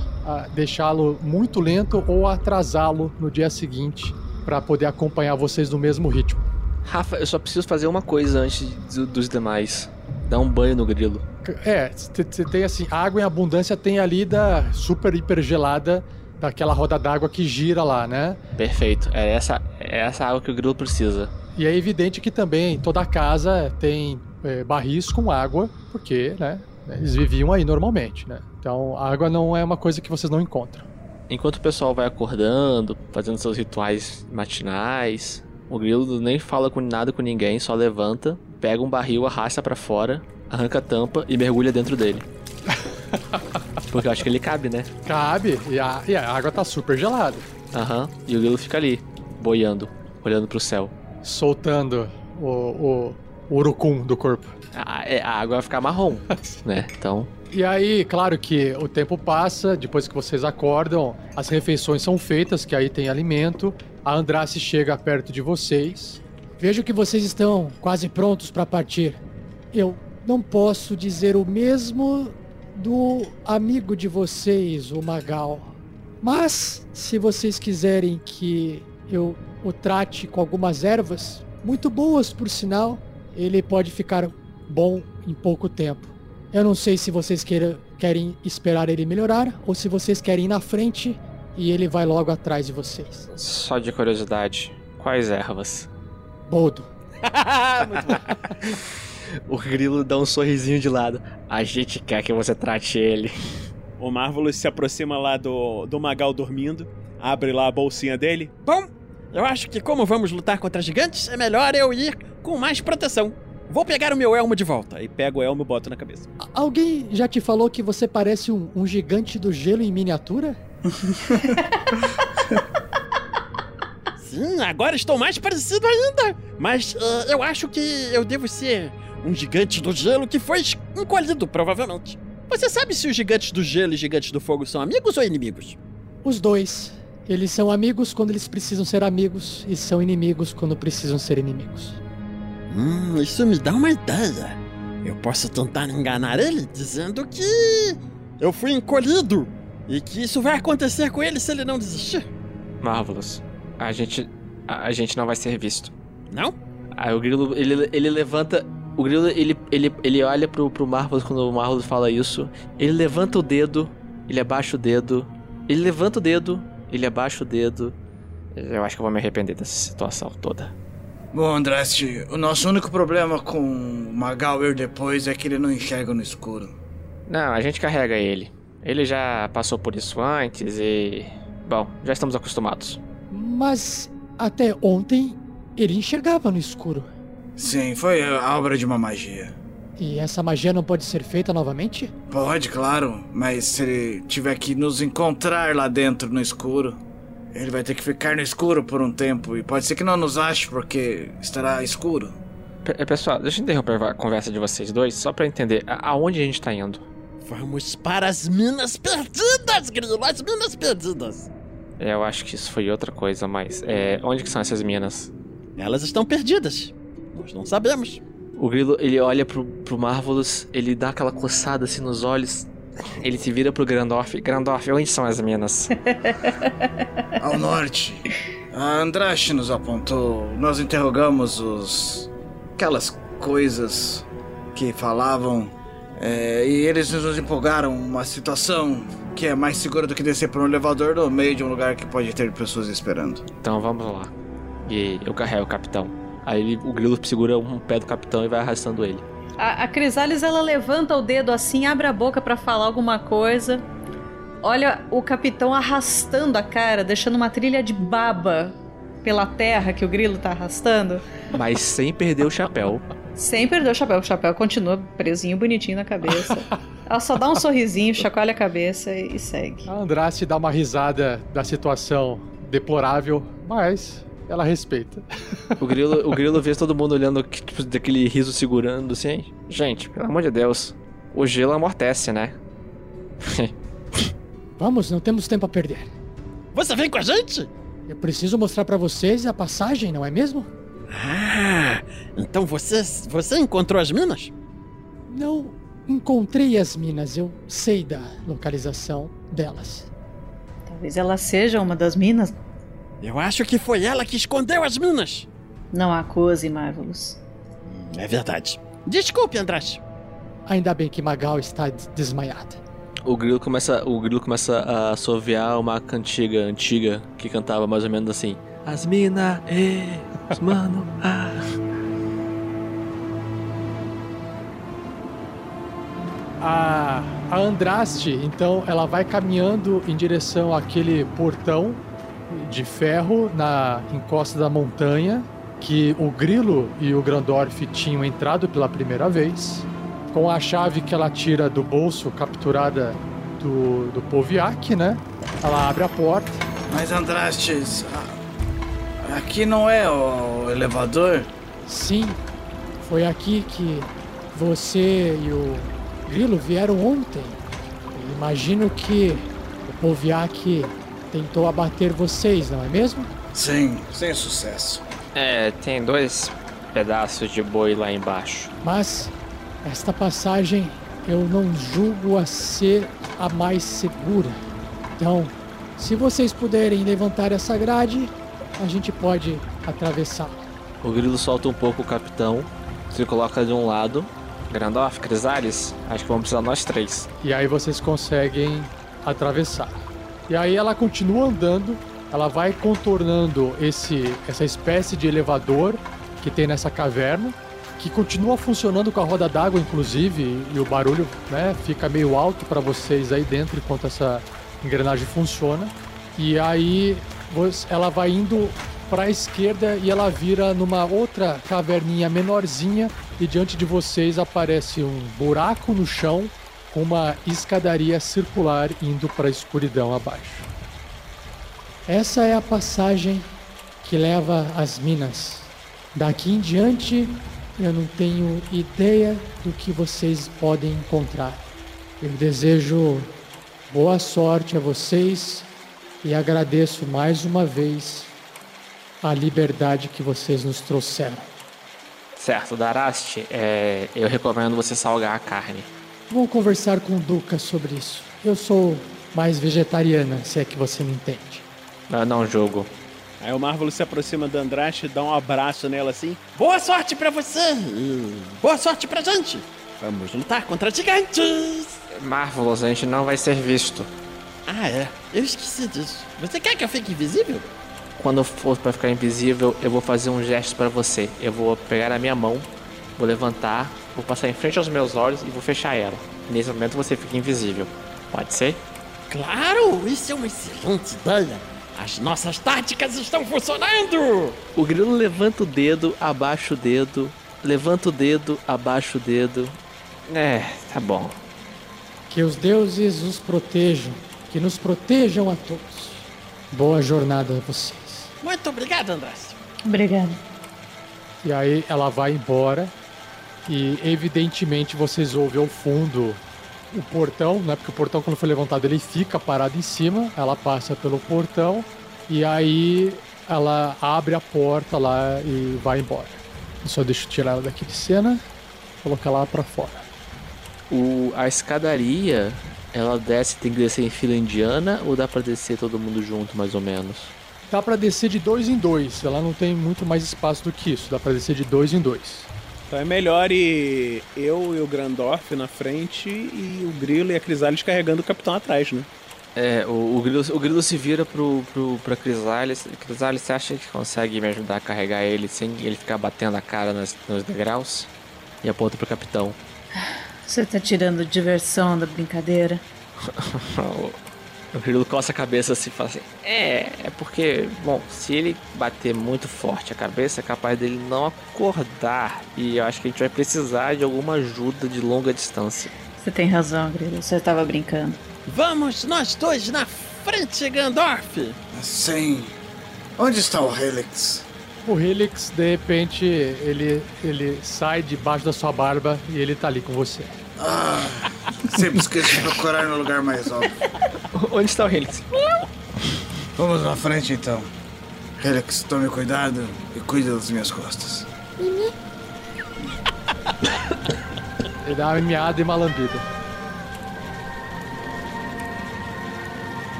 deixá-lo muito lento ou atrasá-lo no dia seguinte para poder acompanhar vocês no mesmo ritmo. Rafa, eu só preciso fazer uma coisa antes do- dos demais. Dar um banho no grilo. É, você tem assim, água em abundância tem ali da super hiper gelada daquela roda d'água que gira lá, né? Perfeito. É essa, é essa água que o grilo precisa. E é evidente que também toda casa tem é, barris com água, porque, né, eles viviam aí normalmente, né? Então, a água não é uma coisa que vocês não encontram. Enquanto o pessoal vai acordando, fazendo seus rituais matinais, o grilo nem fala com nada com ninguém, só levanta, pega um barril, arrasta pra fora, arranca a tampa e mergulha dentro dele. Porque eu acho que ele cabe, né? Cabe, e a, e a água tá super gelada. Aham. E o grilo fica ali, boiando, olhando pro céu. Soltando o, o, o urucum do corpo. A, é, a água vai ficar marrom, né? Então, E aí, claro que o tempo passa, depois que vocês acordam, as refeições são feitas, que aí tem alimento. A Andrace chega perto de vocês. Vejo que vocês estão quase prontos para partir. Eu não posso dizer o mesmo do amigo de vocês, o Magal. Mas, se vocês quiserem que eu o trate com algumas ervas, muito boas por sinal, ele pode ficar bom em pouco tempo. Eu não sei se vocês queira- querem esperar ele melhorar ou se vocês querem ir na frente e ele vai logo atrás de vocês. Só de curiosidade, quais ervas? Boldo. o grilo dá um sorrisinho de lado. A gente quer que você trate ele. O Marvelous se aproxima lá do, do Magal dormindo, abre lá a bolsinha dele. Bom, eu acho que como vamos lutar contra gigantes, é melhor eu ir com mais proteção. Vou pegar o meu elmo de volta. Aí pega o elmo e bota na cabeça. Alguém já te falou que você parece um, um gigante do gelo em miniatura? Sim, agora estou mais parecido ainda. Mas eh, eu acho que eu devo ser um gigante do gelo que foi encolhido, provavelmente. Você sabe se os gigantes do gelo e gigantes do fogo são amigos ou inimigos? Os dois. Eles são amigos quando eles precisam ser amigos e são inimigos quando precisam ser inimigos. Hum, isso me dá uma ideia. Eu posso tentar enganar ele dizendo que eu fui encolhido e que isso vai acontecer com ele se ele não desistir. Marvelous. A gente. A, a gente não vai ser visto. Não? Aí o grilo, ele, ele levanta. O grilo, ele, ele, ele olha pro, pro Marvelous quando o Marvelous fala isso. Ele levanta o dedo, ele abaixa o dedo. Ele levanta o dedo, ele abaixa o dedo. Eu acho que eu vou me arrepender dessa situação toda. Bom, Andraste, o nosso único problema com o depois é que ele não enxerga no escuro. Não, a gente carrega ele. Ele já passou por isso antes e. Bom, já estamos acostumados. Mas até ontem ele enxergava no escuro. Sim, foi a obra de uma magia. E essa magia não pode ser feita novamente? Pode, claro, mas se ele tiver que nos encontrar lá dentro no escuro, ele vai ter que ficar no escuro por um tempo e pode ser que não nos ache porque estará escuro. Pe- pessoal, deixa eu interromper a conversa de vocês dois só pra entender aonde a gente tá indo. Vamos para as minas perdidas, grilo, as minas perdidas. É, Eu acho que isso foi outra coisa, mas. É, onde que são essas minas? Elas estão perdidas. Nós não sabemos. O grilo, ele olha pro, pro Marvelous, ele dá aquela coçada assim nos olhos. Ele se vira pro Grandorf. Grandorf, onde são as minas? Ao norte, a Andraste nos apontou. Nós interrogamos os. aquelas coisas que falavam. é, e eles nos empolgaram uma situação que é mais segura do que descer por um elevador no meio de um lugar que pode ter pessoas esperando. Então vamos lá. E eu carrego o capitão. Aí ele- o grilo segura um pé do capitão e vai arrastando ele. A, a Crisales, ela levanta o dedo assim, abre a boca pra falar alguma coisa. Olha o capitão arrastando a cara, deixando uma trilha de baba pela terra que o grilo tá arrastando. Mas sem perder o chapéu. Sem perder o chapéu. O chapéu continua presinho, bonitinho na cabeça. Ela só dá um sorrisinho, chacoalha a cabeça e, e segue. A Andraste dá uma risada da situação deplorável, mas ela respeita. O grilo, o grilo vê todo mundo olhando, tipo, daquele riso segurando assim. Gente, pelo amor de Deus. O gelo amortece, né? Vamos, não temos tempo a perder. Você vem com a gente? Eu preciso mostrar pra vocês a passagem, não é mesmo? Ah, então você, você encontrou as minas? Não encontrei as minas, eu sei da localização delas. Talvez ela seja uma das minas. Eu acho que foi ela que escondeu as minas. Não acuse, Marvelous. É verdade. Desculpe, Andraste. Ainda bem que Magal está des- desmaiada. O grilo começa, o grilo começa a assoviar uma cantiga antiga que cantava mais ou menos assim: As mina, e, os mano, ah. A, a Andraste, então, ela vai caminhando em direção àquele portão de ferro na encosta da montanha que o Grilo e o Grandorf tinham entrado pela primeira vez. Com a chave que ela tira do bolso capturada do, do Poviak, né? Ela abre a porta. Mas Andrastes, aqui não é o elevador? Sim, foi aqui que você e o Grilo vieram ontem. Imagino que o Poviak tentou abater vocês, não é mesmo? Sim, sem sucesso. É, tem dois pedaços de boi lá embaixo. Mas esta passagem eu não julgo a ser a mais segura. Então, se vocês puderem levantar essa grade, a gente pode atravessar. O grilo solta um pouco o capitão, se coloca de um lado. Grandorf, Crisales, acho que vamos precisar nós três. E aí vocês conseguem atravessar. E aí ela continua andando, ela vai contornando esse essa espécie de elevador que tem nessa caverna, que continua funcionando com a roda d'água inclusive, e o barulho, né, fica meio alto para vocês aí dentro enquanto essa engrenagem funciona. E aí ela vai indo para a esquerda e ela vira numa outra caverninha menorzinha e diante de vocês aparece um buraco no chão uma escadaria circular indo para a escuridão abaixo. Essa é a passagem que leva às minas. Daqui em diante, eu não tenho ideia do que vocês podem encontrar. Eu desejo boa sorte a vocês e agradeço mais uma vez a liberdade que vocês nos trouxeram. Certo, Daraste, é, eu recomendo você salgar a carne. Vou conversar com o Duca sobre isso. Eu sou mais vegetariana, se é que você me entende. Eu não julgo. Aí o Marvel se aproxima da Andraste, dá um abraço nela assim. Boa sorte pra você! Boa sorte pra gente! Vamos lutar contra gigantes! Marvelous, a gente não vai ser visto. Ah, é. Eu esqueci disso. Você quer que eu fique invisível? Quando for pra ficar invisível, eu vou fazer um gesto pra você. Eu vou pegar a minha mão, vou levantar, vou passar em frente aos meus olhos e vou fechar ela. Nesse momento você fica invisível. Pode ser? Claro! Isso é uma excelente ideia! As nossas táticas estão funcionando! O grilo levanta o dedo, abaixa o dedo, levanta o dedo, abaixa o dedo. É, tá bom. Que os deuses os protejam, que nos protejam a todos. Boa jornada a vocês. Muito obrigado, Andrés. Obrigada. E aí ela vai embora e evidentemente vocês ouvem ao fundo o portão, né? Porque o portão quando foi levantado ele fica parado em cima, ela passa pelo portão e aí ela abre a porta lá e vai embora. Eu só deixo tirar ela daqui de cena, colocar lá pra fora. O, a escadaria, ela desce, tem que descer em fila indiana ou dá pra descer todo mundo junto, mais ou menos? Dá pra descer de dois em dois, ela não tem muito mais espaço do que isso, dá pra descer de dois em dois. Então é melhor ir eu e o Grandorf na frente e o Grilo e a Crisales carregando o capitão atrás, né? É, o, o, grilo, o grilo se vira pro, pro, pra Crisales. Crisales, você acha que consegue me ajudar a carregar ele sem ele ficar batendo a cara nas, nos degraus? E aponta pro capitão. Você tá tirando diversão da brincadeira? O grilo coça a cabeça assim e fala assim: É, é porque, bom, se ele bater muito forte a cabeça, é capaz dele não acordar. E eu acho que a gente vai precisar de alguma ajuda de longa distância. Você tem razão, Grilo. Você tava brincando. Vamos nós dois na frente, Gandorf! Sim. Onde está o Helix? O Helix, de repente, ele, ele sai debaixo da sua barba e ele tá ali com você. Ah, sempre esqueço de procurar no lugar mais óbvio. Onde está o Helix? Vamos na frente então. Helix, tome cuidado e cuide das minhas costas. Ele dá uma miada e uma lambida.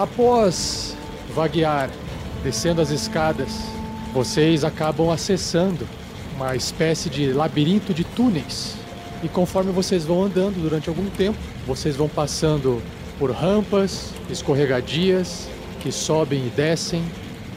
Após vaguear, descendo as escadas, vocês acabam acessando uma espécie de labirinto de túneis. E conforme vocês vão andando durante algum tempo, vocês vão passando por rampas, escorregadias que sobem e descem,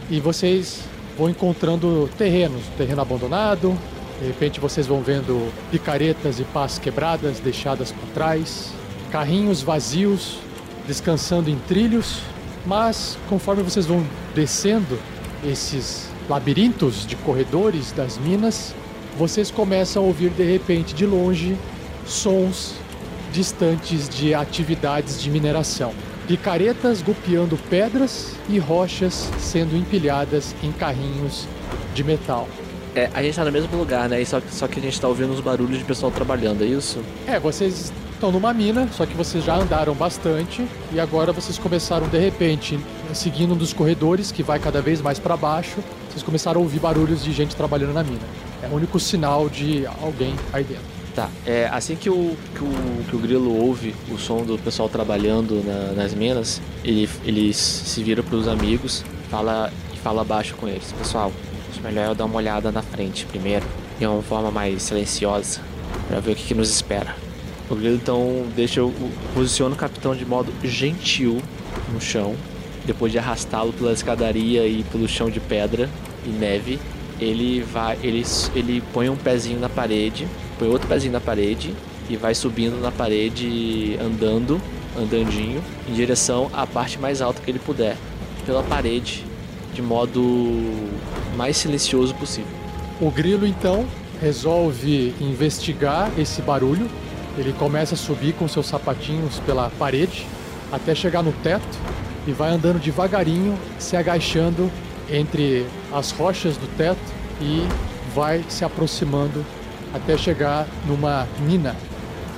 e vocês vão encontrando terrenos, terreno abandonado. De repente vocês vão vendo picaretas e pás quebradas deixadas para trás, carrinhos vazios descansando em trilhos, mas conforme vocês vão descendo esses labirintos de corredores das minas, vocês começam a ouvir de repente de longe sons distantes de atividades de mineração. Picaretas golpeando pedras e rochas sendo empilhadas em carrinhos de metal. É, a gente tá no mesmo lugar, né? Só, só que a gente tá ouvindo os barulhos de pessoal trabalhando, é isso? É, vocês estão numa mina, só que vocês já andaram bastante e agora vocês começaram de repente seguindo um dos corredores que vai cada vez mais para baixo. Vocês começaram a ouvir barulhos de gente trabalhando na mina. É o único sinal de alguém aí dentro. Tá, é, assim que o, que o, que o grilo ouve o som do pessoal trabalhando na- nas minas, ele, ele se vira pros amigos fala, e fala baixo com eles. Pessoal, acho melhor eu dar uma olhada na frente primeiro, de uma forma mais silenciosa, pra ver o que, que nos espera. O grilo então deixa o- posiciona o capitão de modo gentil no chão, depois de arrastá-lo pela escadaria e pelo chão de pedra e neve, ele vai, ele, ele põe um pezinho na parede, põe outro pezinho na parede e vai subindo na parede, andando, andandinho, em direção à parte mais alta que ele puder, pela parede, de modo mais silencioso possível. O grilo então resolve investigar esse barulho. Ele começa a subir com seus sapatinhos pela parede até chegar no teto e vai andando devagarinho, se agachando entre as rochas do teto e vai se aproximando até chegar numa mina.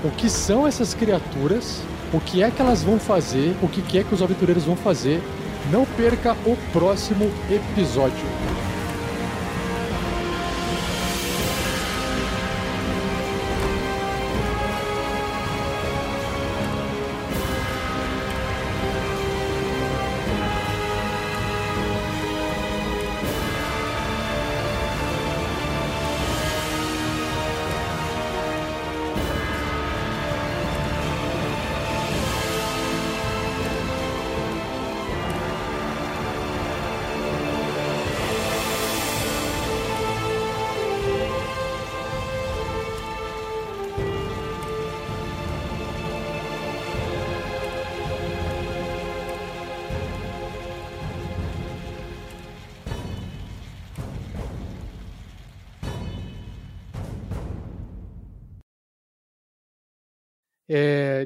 O que são essas criaturas? O que é que elas vão fazer? O que é que os aventureiros vão fazer? Não perca o próximo episódio.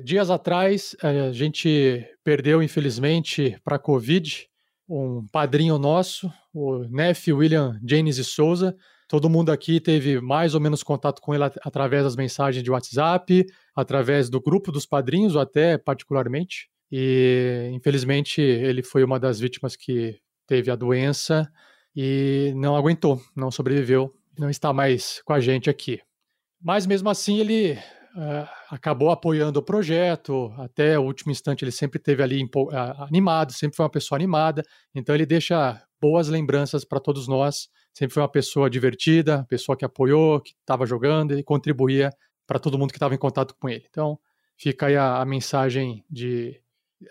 Dias atrás, a gente perdeu, infelizmente, para a Covid, um padrinho nosso, o Nef William James de Souza. Todo mundo aqui teve mais ou menos contato com ele at- através das mensagens de WhatsApp, através do grupo dos padrinhos, ou até particularmente. E, infelizmente, ele foi uma das vítimas que teve a doença e não aguentou, não sobreviveu, não está mais com a gente aqui. Mas mesmo assim, ele eh, acabou apoiando o projeto, até o último instante ele sempre teve ali animado, sempre foi uma pessoa animada, então ele deixa boas lembranças para todos nós, sempre foi uma pessoa divertida, pessoa que apoiou, que estava jogando e contribuía para todo mundo que estava em contato com ele. Então fica aí a, a mensagem de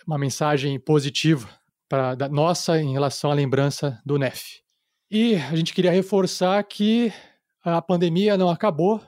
uma mensagem positiva para nossa em relação à lembrança do NEF. E a gente queria reforçar que a pandemia não acabou,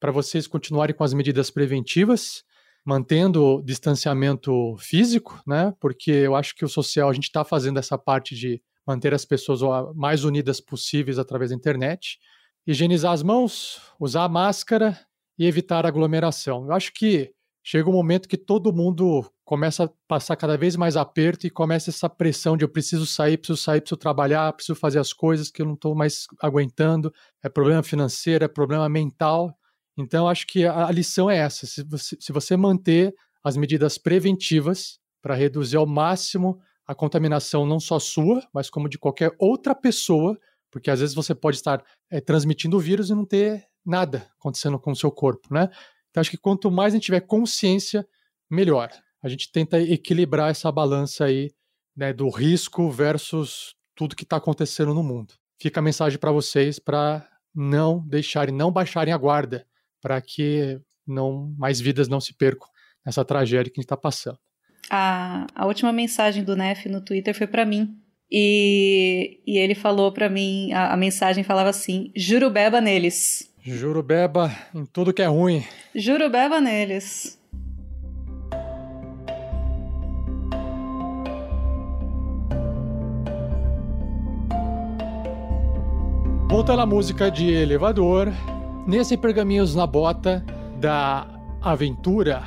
para vocês continuarem com as medidas preventivas, mantendo o distanciamento físico, né? Porque eu acho que o social a gente está fazendo essa parte de manter as pessoas mais unidas possíveis através da internet. higienizar as mãos, usar a máscara e evitar aglomeração. Eu acho que chega um momento que todo mundo começa a passar cada vez mais aperto e começa essa pressão de eu preciso sair, preciso sair, preciso trabalhar, preciso fazer as coisas que eu não estou mais aguentando. É problema financeiro, é problema mental. Então, acho que a, lição é essa: se você, se você manter as medidas preventivas para reduzir ao máximo a contaminação, não só sua, mas como de qualquer outra pessoa, porque às vezes você pode estar é, transmitindo o vírus e não ter nada acontecendo com o seu corpo, né? Então, acho que quanto mais a gente tiver consciência, melhor. A gente tenta equilibrar essa balança aí, né, do risco versus tudo que está acontecendo no mundo. Fica a mensagem para vocês para não deixarem, não baixarem a guarda, para que não mais vidas não se percam nessa tragédia que a gente está passando. A, a última mensagem do Nef no Twitter foi para mim. E, e ele falou para mim, a, a mensagem falava assim: Jurubeba neles. Jurubeba em tudo que é ruim. Jurubeba neles. Voltando à música de elevador, nesse Pergaminhos na Bota da Aventura,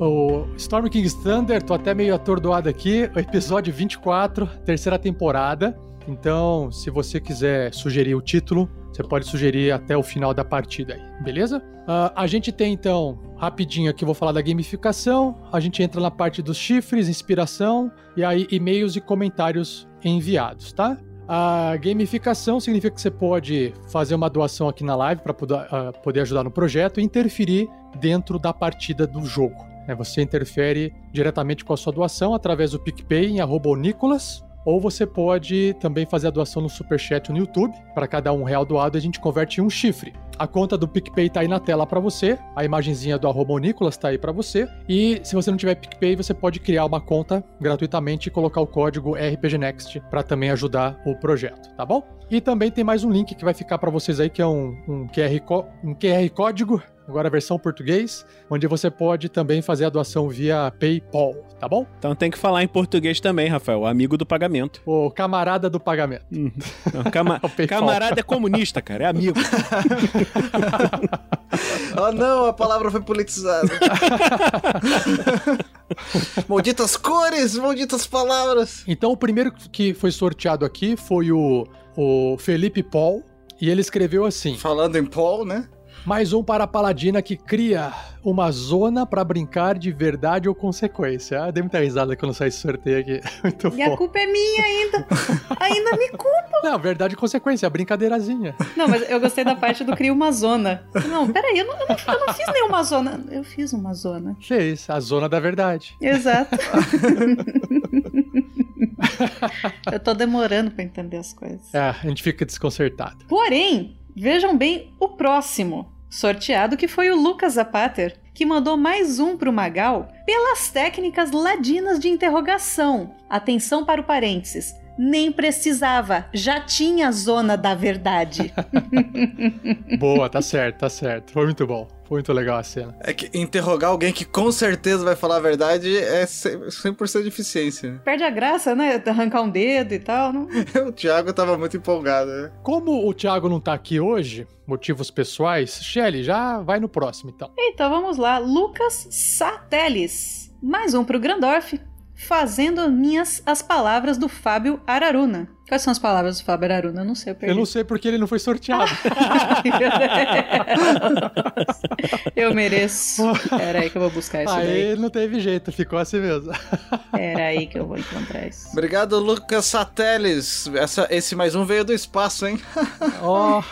o Storm King's Thunder, tô até meio atordoado aqui, episódio 24, terceira temporada. Então, se você quiser sugerir o título, você pode sugerir até o final da partida aí, beleza? Uh, a gente tem então, rapidinho aqui, vou falar da gamificação. A gente entra na parte dos chifres, inspiração e aí e-mails e comentários enviados, tá? A gamificação significa que você pode fazer uma doação aqui na live para poder, uh, poder ajudar no projeto e interferir dentro da partida do jogo. Né? Você interfere diretamente com a sua doação através do PicPay em arroba Nicolas, ou você pode também fazer a doação no Superchat no YouTube. Para cada um real doado, a gente converte em um chifre. A conta do PicPay tá aí na tela para você. A imagenzinha do arroba Nicolas tá aí para você. E se você não tiver PicPay, você pode criar uma conta gratuitamente e colocar o código RPGNext para também ajudar o projeto, tá bom? E também tem mais um link que vai ficar para vocês aí, que é um, um, QR, um QR código agora a versão português, onde você pode também fazer a doação via PayPal, tá bom? Então tem que falar em português também, Rafael, amigo do pagamento. O camarada do pagamento. Uhum. Não, cama camarada é comunista, cara, é amigo. oh não, a palavra foi politizada. malditas cores, malditas palavras. Então o primeiro que foi sorteado aqui foi o, o Felipe Paul, e ele escreveu assim: Falando em Paul, né? Mais um para a Paladina que cria uma zona para brincar de verdade ou consequência. Ah, dei muita risada quando sai esse sorteio aqui. Muito e bom. a culpa é minha ainda. ainda me culpa. Não, verdade e consequência, a brincadeirazinha. Não, mas eu gostei da parte do cria uma zona. Não, peraí, eu não, eu não, eu não fiz nenhuma zona. Eu fiz uma zona. Fez, a zona da verdade. Exato. eu tô demorando para entender as coisas. É, a gente fica desconcertado. Porém, Vejam bem o próximo sorteado, que foi o Lucas Zapater, que mandou mais um para o Magal pelas técnicas ladinas de interrogação. Atenção para o parênteses. Nem precisava, já tinha a zona da verdade. Boa, tá certo, tá certo. Foi muito bom. Foi muito legal a cena. É que interrogar alguém que com certeza vai falar a verdade é 100% de eficiência. Perde a graça, né? Arrancar um dedo e tal. Não... o Thiago tava muito empolgado, né? Como o Thiago não tá aqui hoje, motivos pessoais, Shelly, já vai no próximo então. Então vamos lá. Lucas Sateles. Mais um pro Grandorf fazendo minhas as palavras do Fábio Araruna. Quais são as palavras do Fábio Araruna? Eu não sei, eu perdi. Eu não sei porque ele não foi sorteado. eu mereço. Pera aí que eu vou buscar isso aí. Aí não teve jeito, ficou assim mesmo. Pera aí que eu vou encontrar isso. Obrigado, Lucas Sateles. Essa, esse mais um veio do espaço, hein? Oh.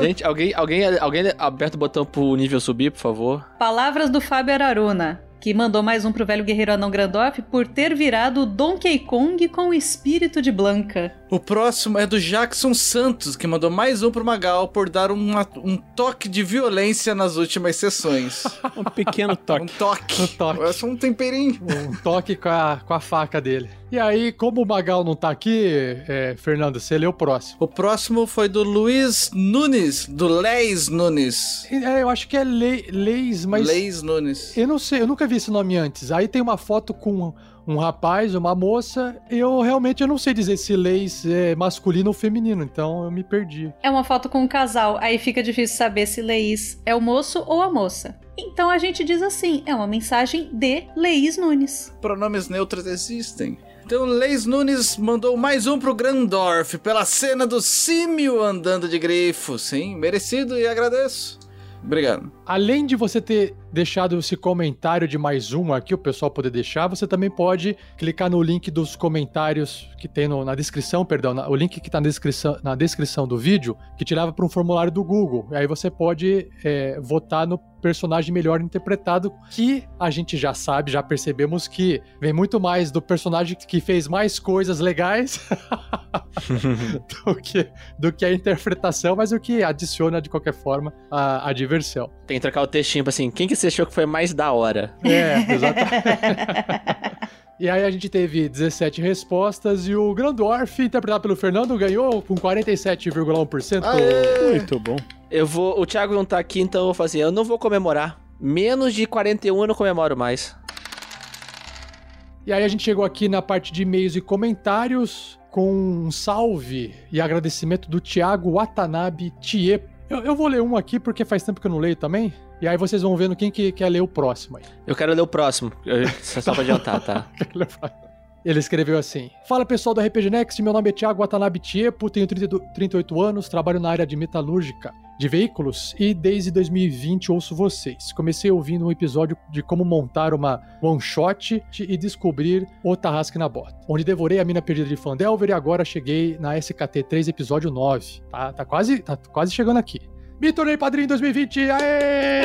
Gente, alguém, alguém, alguém aperta o botão pro nível subir, por favor. Palavras do Fábio Araruna que mandou mais um pro velho guerreiro anão Grandorf por ter virado Donkey Kong com o espírito de Blanca. O próximo é do Jackson Santos, que mandou mais um pro Magal por dar uma, um toque de violência nas últimas sessões. um pequeno toque. Um toque. Um toque. É só um temperinho. Um toque com a, com a faca dele. E aí, como o Magal não tá aqui, é, Fernando, você lê o próximo. O próximo foi do Luiz Nunes, do Leis Nunes. É, eu acho que é Le, Leis, mas. Leis Nunes. Eu não sei, eu nunca vi esse nome antes. Aí tem uma foto com um rapaz, uma moça. Eu realmente eu não sei dizer se Leis é, masculino ou feminino, então eu me perdi. É uma foto com um casal, aí fica difícil saber se Leís é o moço ou a moça. Então a gente diz assim: é uma mensagem de Leís Nunes. Pronomes neutros existem. Então, Leis Nunes mandou mais um pro Grandorf pela cena do símio andando de grifo. Sim, merecido e agradeço. Obrigado. Além de você ter deixado esse comentário de mais um aqui, o pessoal poder deixar, você também pode clicar no link dos comentários que tem no- na descrição, perdão, na- o link que está na descrição, na descrição do vídeo, que te leva para um formulário do Google. E aí você pode é, votar no personagem melhor interpretado, que a gente já sabe, já percebemos que vem muito mais do personagem que fez mais coisas legais do, que, do que a interpretação, mas o que adiciona de qualquer forma a, a diversão. Tem que trocar o textinho pra assim, quem que você achou que foi mais da hora? É, exatamente. E aí a gente teve 17 respostas e o Grandorf, interpretado pelo Fernando, ganhou com 47,1%. Muito bom. Eu vou. O Thiago não tá aqui, então eu vou fazer. Eu não vou comemorar. Menos de 41 eu não comemoro mais. E aí a gente chegou aqui na parte de e-mails e comentários com um salve e agradecimento do Thiago Watanabe Tie. Eu, eu vou ler um aqui porque faz tempo que eu não leio também. E aí vocês vão vendo quem que quer ler o próximo aí. Eu quero ler o próximo. Eu- Só pra adiantar, tá? Ele escreveu assim: Fala pessoal do RPG Next, meu nome é Thiago Watanabe Tiepo, tenho 32 38 anos, trabalho na área de metalúrgica de veículos e desde 2020 ouço vocês. Comecei ouvindo um episódio de como montar uma one shot e descobrir o Tarrasque na Bota, onde devorei a mina perdida de Fandelver e agora cheguei na SKT3 episódio 9. Tá, tá quase, tá quase chegando aqui. Me tornei padrinho em 2020. Aê!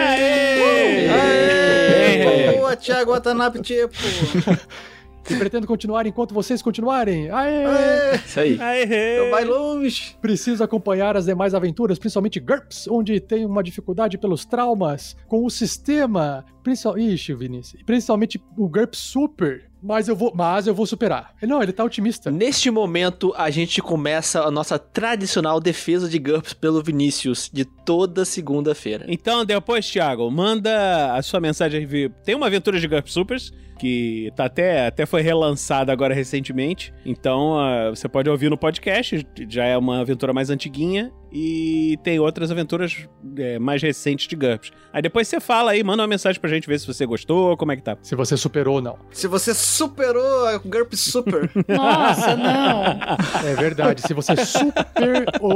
Aê! Boa, Thiago Watanabe, tipo. E pretendo continuar enquanto vocês continuarem. Aê! Aê! Isso aí. Então vai longe. Preciso acompanhar as demais aventuras, principalmente GURPS, onde tenho uma dificuldade pelos traumas com o sistema. Principal... Ixi, Vinícius. Principalmente o GURPS Super. Mas eu vou, mas eu vou superar. Não, ele tá otimista. Neste momento, a gente começa a nossa tradicional defesa de GURPS pelo Vinícius, de toda segunda-feira. Então, depois, Thiago, manda a sua mensagem. Tem uma aventura de GURP Supers, que tá até, até foi relançada agora recentemente. Então, ah, você pode ouvir no podcast, já é uma aventura mais antiguinha. E tem outras aventuras é, mais recentes de GURPS. Aí depois você fala aí, manda uma mensagem pra gente ver se você gostou, como é que tá. Se você superou ou não. Se você superou a GURP Super. Nossa, não. É verdade. Se você super ou.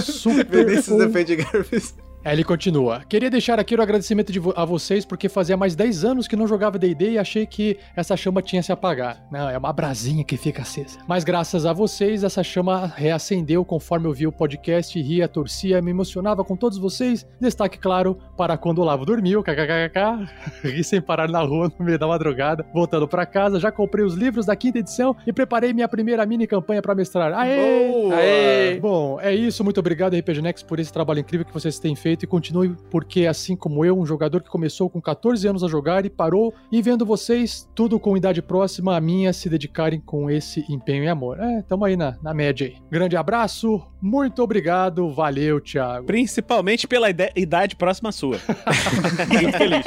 Super Vinícius ou defende GURPS. Aí ele continua. Queria deixar aqui o agradecimento de vo- a vocês porque fazia mais 10 anos que não jogava D&D e achei que essa chama tinha se apagado. Não, é uma brasinha que fica acesa. Mas graças a vocês, essa chama reacendeu conforme eu vi o podcast, ria, torcia, me emocionava com todos vocês. Destaque claro para quando o Lavo dormiu, kkkk, ri sem parar na rua no meio da madrugada. Voltando pra casa, já comprei os livros da quinta edição e preparei minha primeira mini campanha pra mestrar. Aê! Boa! Aê! Bom, é isso. Muito obrigado, RPG Next, por esse trabalho incrível que vocês têm feito e continue, porque assim como eu, um jogador que começou com 14 anos a jogar e parou, e vendo vocês, tudo com idade próxima a minha, se dedicarem com esse empenho e amor. É, tamo aí na, na média aí. Grande abraço, muito obrigado, valeu, Thiago. Principalmente pela idade próxima à sua. Feliz.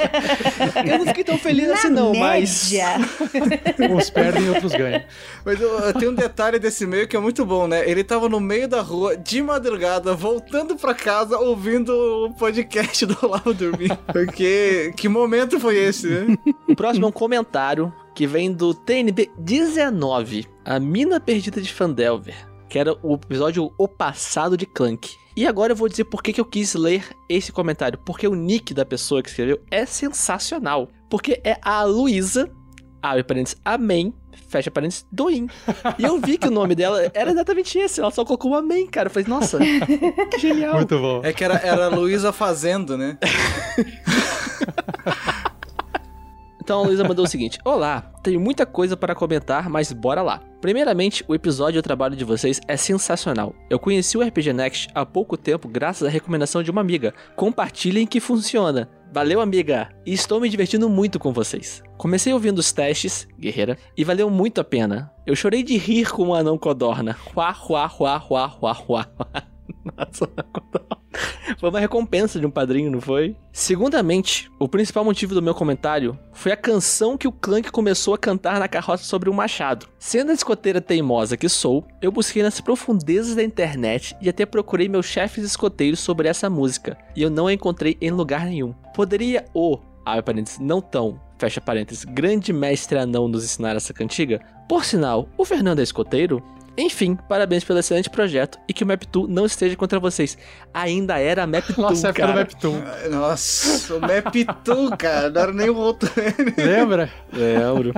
Eu não fiquei tão feliz assim, não, mas. Média. Uns perdem e outros ganham. Mas eu, eu tenho um detalhe desse meio que é muito bom, né? Ele tava no meio da rua, de madrugada, voltando pra casa, ouvindo o podcast do Olavo dormir. Porque que momento foi esse, né? O próximo é um comentário que vem do TNB 19, A Mina Perdida de Fandelver, que era o episódio O Passado de Clank. E agora eu vou dizer por que, que eu quis ler esse comentário. Porque o nick da pessoa que escreveu é sensacional. Porque é a Luísa, abre parênteses, amém, fecha parênteses, doim. E eu vi que o nome dela era exatamente esse. Ela só colocou um amém, cara. Eu falei, nossa, que genial. Muito bom. É que era, era a Luísa fazendo, né? Então a Luísa mandou o seguinte: Olá, tenho muita coisa para comentar, mas bora lá. Primeiramente, o episódio e o trabalho de vocês é sensacional. Eu conheci o RPG Next há pouco tempo graças à recomendação de uma amiga. Compartilhem que funciona. Valeu, amiga! E estou me divertindo muito com vocês. Comecei ouvindo os testes, guerreira, e valeu muito a pena. Eu chorei de rir com o anão codorna. Huá, huá, huá, huá, huá, huá. Nossa, codorna. Foi uma recompensa de um padrinho, não foi? Segundamente, o principal motivo do meu comentário foi a canção que o Clank começou a cantar na carroça sobre o machado. Sendo a escoteira teimosa que sou, eu busquei nas profundezas da internet e até procurei meus chefes escoteiros sobre essa música, e eu não a encontrei em lugar nenhum. Poderia o, abre parênteses, não tão, fecha parênteses, grande mestre anão nos ensinar essa cantiga? Por sinal, o Fernando é escoteiro? Enfim, parabéns pelo excelente projeto e que o Map2 não esteja contra vocês. Ainda era Map2, Nossa, época do cara. Map2. Nossa, o Map2, cara. Não era nem o outro. Lembra? Lembro.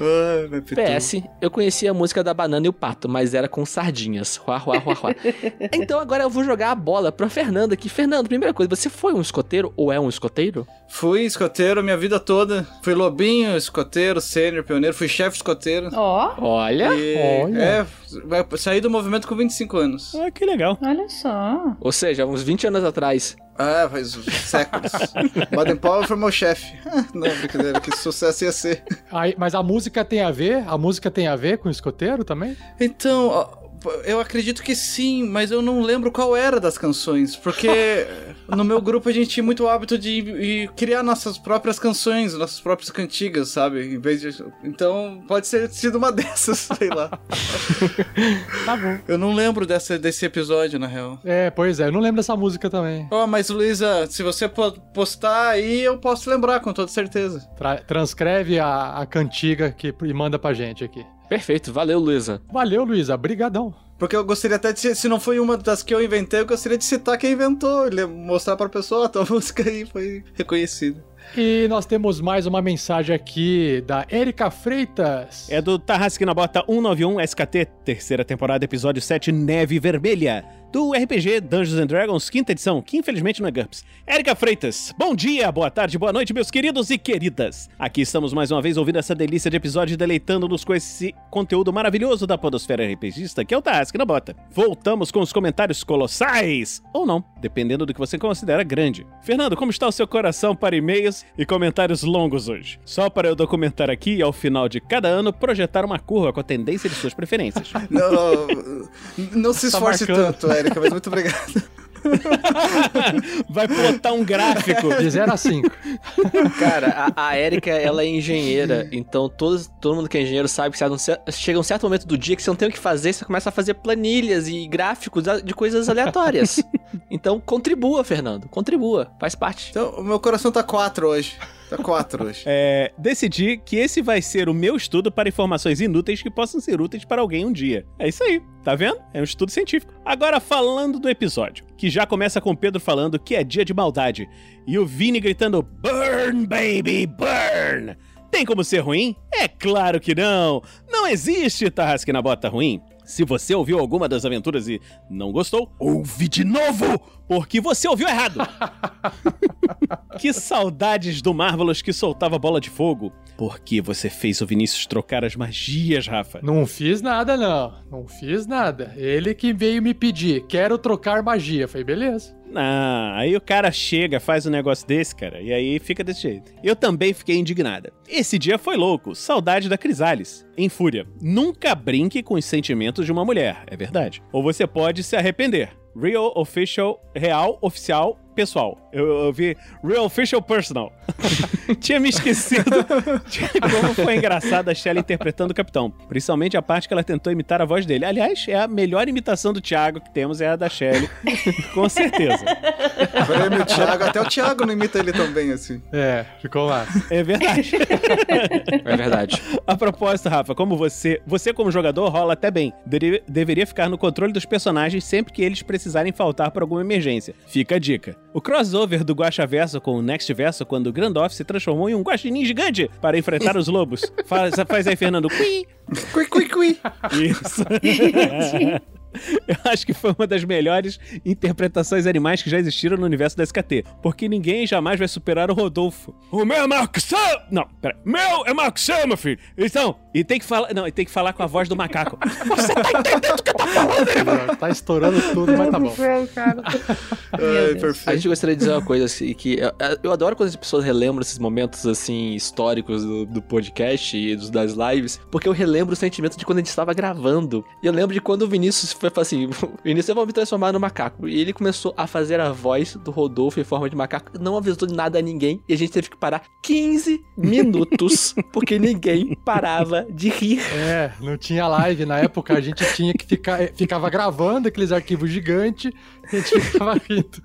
Map2. PS, eu conhecia a música da banana e o pato, mas era com sardinhas. Ruá, ruá, ruá, ruá. então agora eu vou jogar a bola pra Fernanda aqui. Fernando, primeira coisa, você foi um escoteiro ou é um escoteiro? Fui escoteiro minha vida toda. Fui lobinho, escoteiro, sênior, pioneiro. Fui chefe escoteiro. Ó, Olha. E, Olha. É, vai sair do movimento com 25 anos. Ah, que legal. olha só. Ou seja, uns 20 anos atrás. Ah, faz séculos. Baden Powell foi meu chefe. Ah, Não, brincadeira, que sucesso ia ser. Aí, mas a música tem a ver? A música tem a ver com o escoteiro também? Então, eu acredito que sim, mas eu não lembro qual era das canções, porque no meu grupo a gente tinha muito hábito de criar nossas próprias canções, nossas próprias cantigas, sabe? Em vez de... Então, pode ter sido uma dessas, sei lá. Tá bom. Eu não lembro dessa, desse episódio, na real. É, pois é, eu não lembro dessa música também. Ó, mas Luísa, se você po- postar aí, eu posso lembrar, com toda certeza. Tra- transcreve a, a cantiga que, e manda pra gente aqui. Perfeito, valeu, Luísa. Valeu, Luísa. Brigadão. Porque eu gostaria até de, se- se não foi uma das que eu inventei, eu gostaria de citar quem inventou, mostrar pra pessoa, ó, tua música aí foi reconhecida. E nós temos mais uma mensagem aqui da Erika Freitas. É do Tarrasque na Bota 191 SKT, terceira temporada, episódio 7, Neve Vermelha. Do RPG Dungeons and Dragons, quinta edição, que infelizmente não é GURPS. Érica Freitas, bom dia, boa tarde, boa noite, meus queridos e queridas. Aqui estamos mais uma vez ouvindo essa delícia de episódio e deleitando-nos com esse conteúdo maravilhoso da podosfera RPGista, que é o Tarrasque na Bota. Voltamos com os comentários colossais, ou não, dependendo do que você considera grande. Fernando, como está o seu coração para e-mails e comentários longos hoje? Só para eu documentar aqui e ao final de cada ano projetar uma curva com a tendência de suas preferências. Não, não se Tá esforce tanto, Mas muito obrigado. Vai plotar um gráfico. De 0 a 5. Cara, a, a Erika, ela é engenheira, então todos, todo mundo que é engenheiro sabe que certo- chega um certo momento do dia que você não tem o que fazer, você começa a fazer planilhas e gráficos de coisas aleatórias. então contribua, Fernando, contribua, faz parte. Então, o meu coração tá 4 hoje. Tá 4 hoje. É, decidi que esse vai ser o meu estudo para informações inúteis que possam ser úteis para alguém um dia. É isso aí, tá vendo? É um estudo científico. Agora, falando do episódio, que já começa com Pedro falando que é dia de maldade e o Vini gritando: Burn, baby, burn! Tem como ser ruim? É claro que não! Não existe Tarrasque na Bota ruim. Se você ouviu alguma das aventuras e não gostou, ouve de novo! Porque você ouviu errado! que saudades do Marvelous que soltava bola de fogo. Por que você fez o Vinícius trocar as magias, Rafa? Não fiz nada, não. Não fiz nada. Ele que veio me pedir, quero trocar magia. Falei, beleza. Ah, aí o cara chega, faz um negócio desse, cara, e aí fica desse jeito. Eu também fiquei indignada. Esse dia foi louco, saudade da Crisales. Em fúria, nunca brinque com os sentimentos de uma mulher, é verdade. Ou você pode se arrepender. Real Official, real, oficial, pessoal. Eu, eu vi Real Official Personal. Tinha me esquecido de como foi engraçada a Shelley interpretando o capitão. Principalmente a parte que ela tentou imitar a voz dele. Aliás, é a melhor imitação do Thiago que temos, é a da Shelley. Com certeza. Prêmio o Thiago, até o Thiago não imita ele tão bem assim. É, ficou lá. É verdade. É verdade. A propósito, Rafa, como você, você como jogador rola até bem. Deve- deveria ficar no controle dos personagens sempre que eles precisarem faltar por alguma emergência. Fica a dica. O crossover do Guaxa Verso com o Next Verso quando o Grandoff se transformou em um guaxinim gigante para enfrentar os lobos. Faz, faz aí, Fernando. Cui! Cui, cui, cui. Isso. Eu acho que foi uma das melhores interpretações animais que já existiram no universo da SKT. Porque ninguém jamais vai superar o Rodolfo. O meu é Marco Sam... Não, pera. Meu é Marco Sam, meu filho. Então, E tem que falar. Não, e tem que falar com a voz do macaco. Você tá entendendo o que eu tô falando? Tá estourando tudo, mas tá bom. Ai, perfeito. A gente gostaria de dizer uma coisa assim, que eu, eu adoro quando as pessoas relembram esses momentos assim históricos do, do podcast e dos, das lives, porque eu relembro o sentimento de quando a gente estava gravando. E eu lembro de quando o Vinícius foi falar assim: Vinícius, eu vou me transformar no macaco. E ele começou a fazer a voz do Rodolfo em forma de macaco, não avisou de nada a ninguém, e a gente teve que parar 15 minutos, porque ninguém parava de rir. É, não tinha live na época, a gente tinha que ficar, eh, ficava gravando aqueles arquivos gigantes e a gente ficava rindo.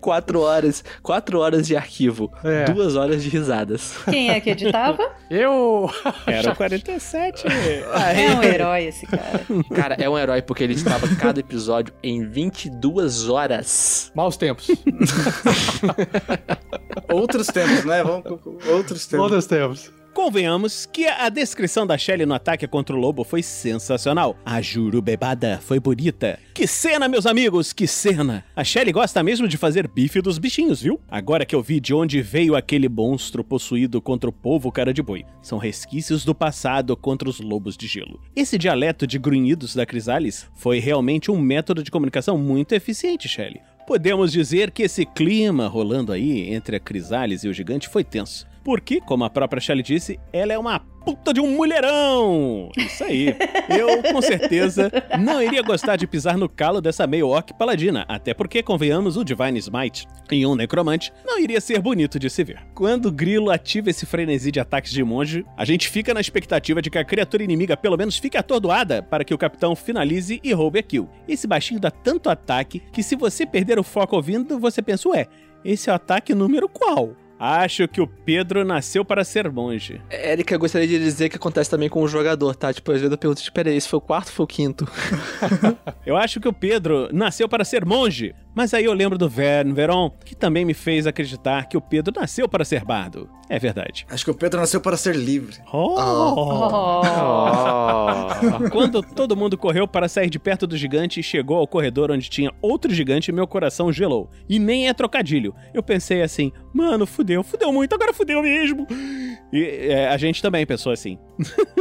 quatro horas, quatro horas de arquivo, É. duas horas de risadas. Quem é que editava? Eu. Era o 47. É um herói esse cara. Cara, é um herói porque ele estava cada episódio em 22 horas. Maus tempos. Outros tempos, né? Vamos outros tempos. Todos tempos. Convenhamos que a descrição da Shelly no ataque contra o lobo foi sensacional. A jurubebada foi bonita. Que cena, meus amigos, que cena! A Shelly gosta mesmo de fazer bife dos bichinhos, viu? Agora que eu vi de onde veio aquele monstro possuído contra o povo cara de boi. São resquícios do passado contra os lobos de gelo. Esse dialeto de grunhidos da Crisalis foi realmente um método de comunicação muito eficiente, Shelly. Podemos dizer que esse clima rolando aí entre a Crisalis e o gigante foi tenso. Porque, como a própria Shelly disse, ela é uma puta de um mulherão! Isso aí. Eu, com certeza, não iria gostar de pisar no calo dessa meio orc paladina, até porque, convenhamos, o Divine Smite em um necromante não iria ser bonito de se ver. Quando o Grilo ativa esse frenesi de ataques de monge, a gente fica na expectativa de que a criatura inimiga pelo menos fique atordoada para que o capitão finalize e roube a kill. Esse baixinho dá tanto ataque que se você perder o foco ouvindo, você pensa, ué, esse é o ataque número qual? Acho que o Pedro nasceu para ser monge. Érica, eu gostaria de dizer que acontece também com o jogador, tá? Tipo, às vezes eu pergunto, tipo, peraí, esse foi o quarto ou foi o quinto? Eu acho que o Pedro nasceu para ser monge. Mas aí eu lembro do Vern Veron, que também me fez acreditar que o Pedro nasceu para ser bardo. É verdade. Acho que o Pedro nasceu para ser livre. Oh! Oh. Quando todo mundo correu para sair de perto do gigante e chegou ao corredor onde tinha outro gigante, meu coração gelou. E nem é trocadilho. Eu pensei assim, mano, fudeu, fudeu muito, agora fudeu mesmo. E é, a gente também pensou assim.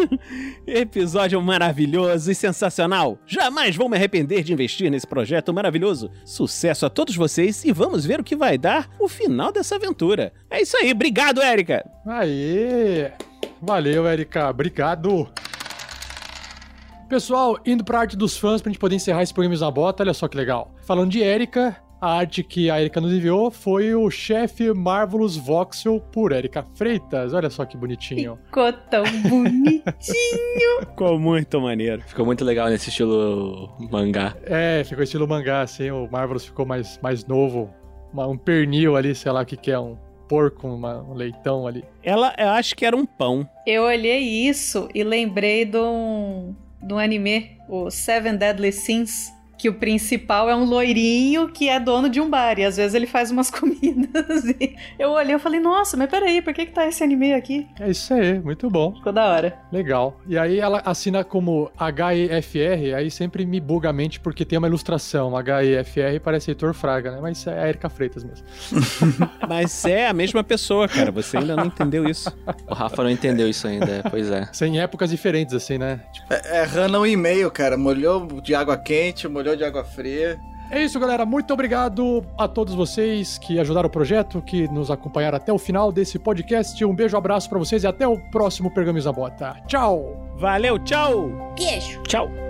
Episódio maravilhoso e sensacional. Jamais vou me arrepender de investir nesse projeto maravilhoso. Sucesso a todos vocês e vamos ver o que vai dar o final dessa aventura. É isso aí, obrigado, Érica. Aê! Valeu, Erika. Obrigado. Pessoal, indo pra arte dos fãs pra gente poder encerrar esse programa na bota, olha só que legal. Falando de Erika, a arte que a Erika nos enviou foi o chefe Marvelous Voxel por Erika Freitas. Olha só que bonitinho. Ficou tão bonitinho. Ficou muito maneiro. Ficou muito legal nesse estilo mangá. É, ficou estilo mangá, assim, o Marvelous ficou mais, mais novo. Uma- um pernil ali, sei lá o que que é, um porco, uma- um leitão ali. Ela, eu acho que era um pão. Eu olhei isso e lembrei de um, de um anime, o Seven Deadly Sins, que o principal é um loirinho que é dono de um bar e às vezes ele faz umas comidas. E eu olhei e falei, nossa, mas peraí, por que, que tá esse anime aqui? É isso aí, muito bom. Ficou da hora. Legal. E aí ela assina como HEFR, aí sempre me buga a mente porque tem uma ilustração. HEFR parece Heitor Fraga, né? Mas é a Erika Freitas mesmo. Mas é a mesma pessoa, cara. Você ainda não entendeu isso. O Rafa não entendeu isso ainda, pois é. Sem épocas diferentes, assim, né? Tipo, É, é Hannah um e-mail, cara. Molhou de água quente, molhou de água fria. É isso, galera. Muito obrigado a todos vocês que ajudaram o projeto, que nos acompanharam até o final desse podcast. Um beijo, abraço pra vocês e até o próximo Pergaminhos da Bota. Tchau! Valeu, tchau! Beijo. Tchau.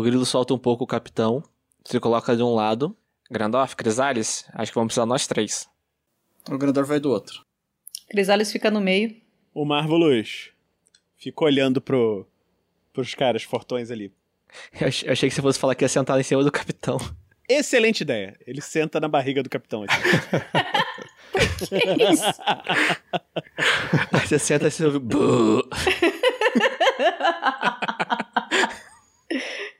O grilo solta um pouco o capitão, se coloca de um lado. Grandorf, Crisales, acho que vamos precisar nós três. O grandor vai do outro. Crisales fica no meio. O Marvelous fica olhando pro, pros caras fortões ali. Eu ach- eu achei que você fosse falar que ia sentar em cima do capitão. Excelente ideia. Ele senta na barriga do capitão. assim. Aí você senta e você ouve.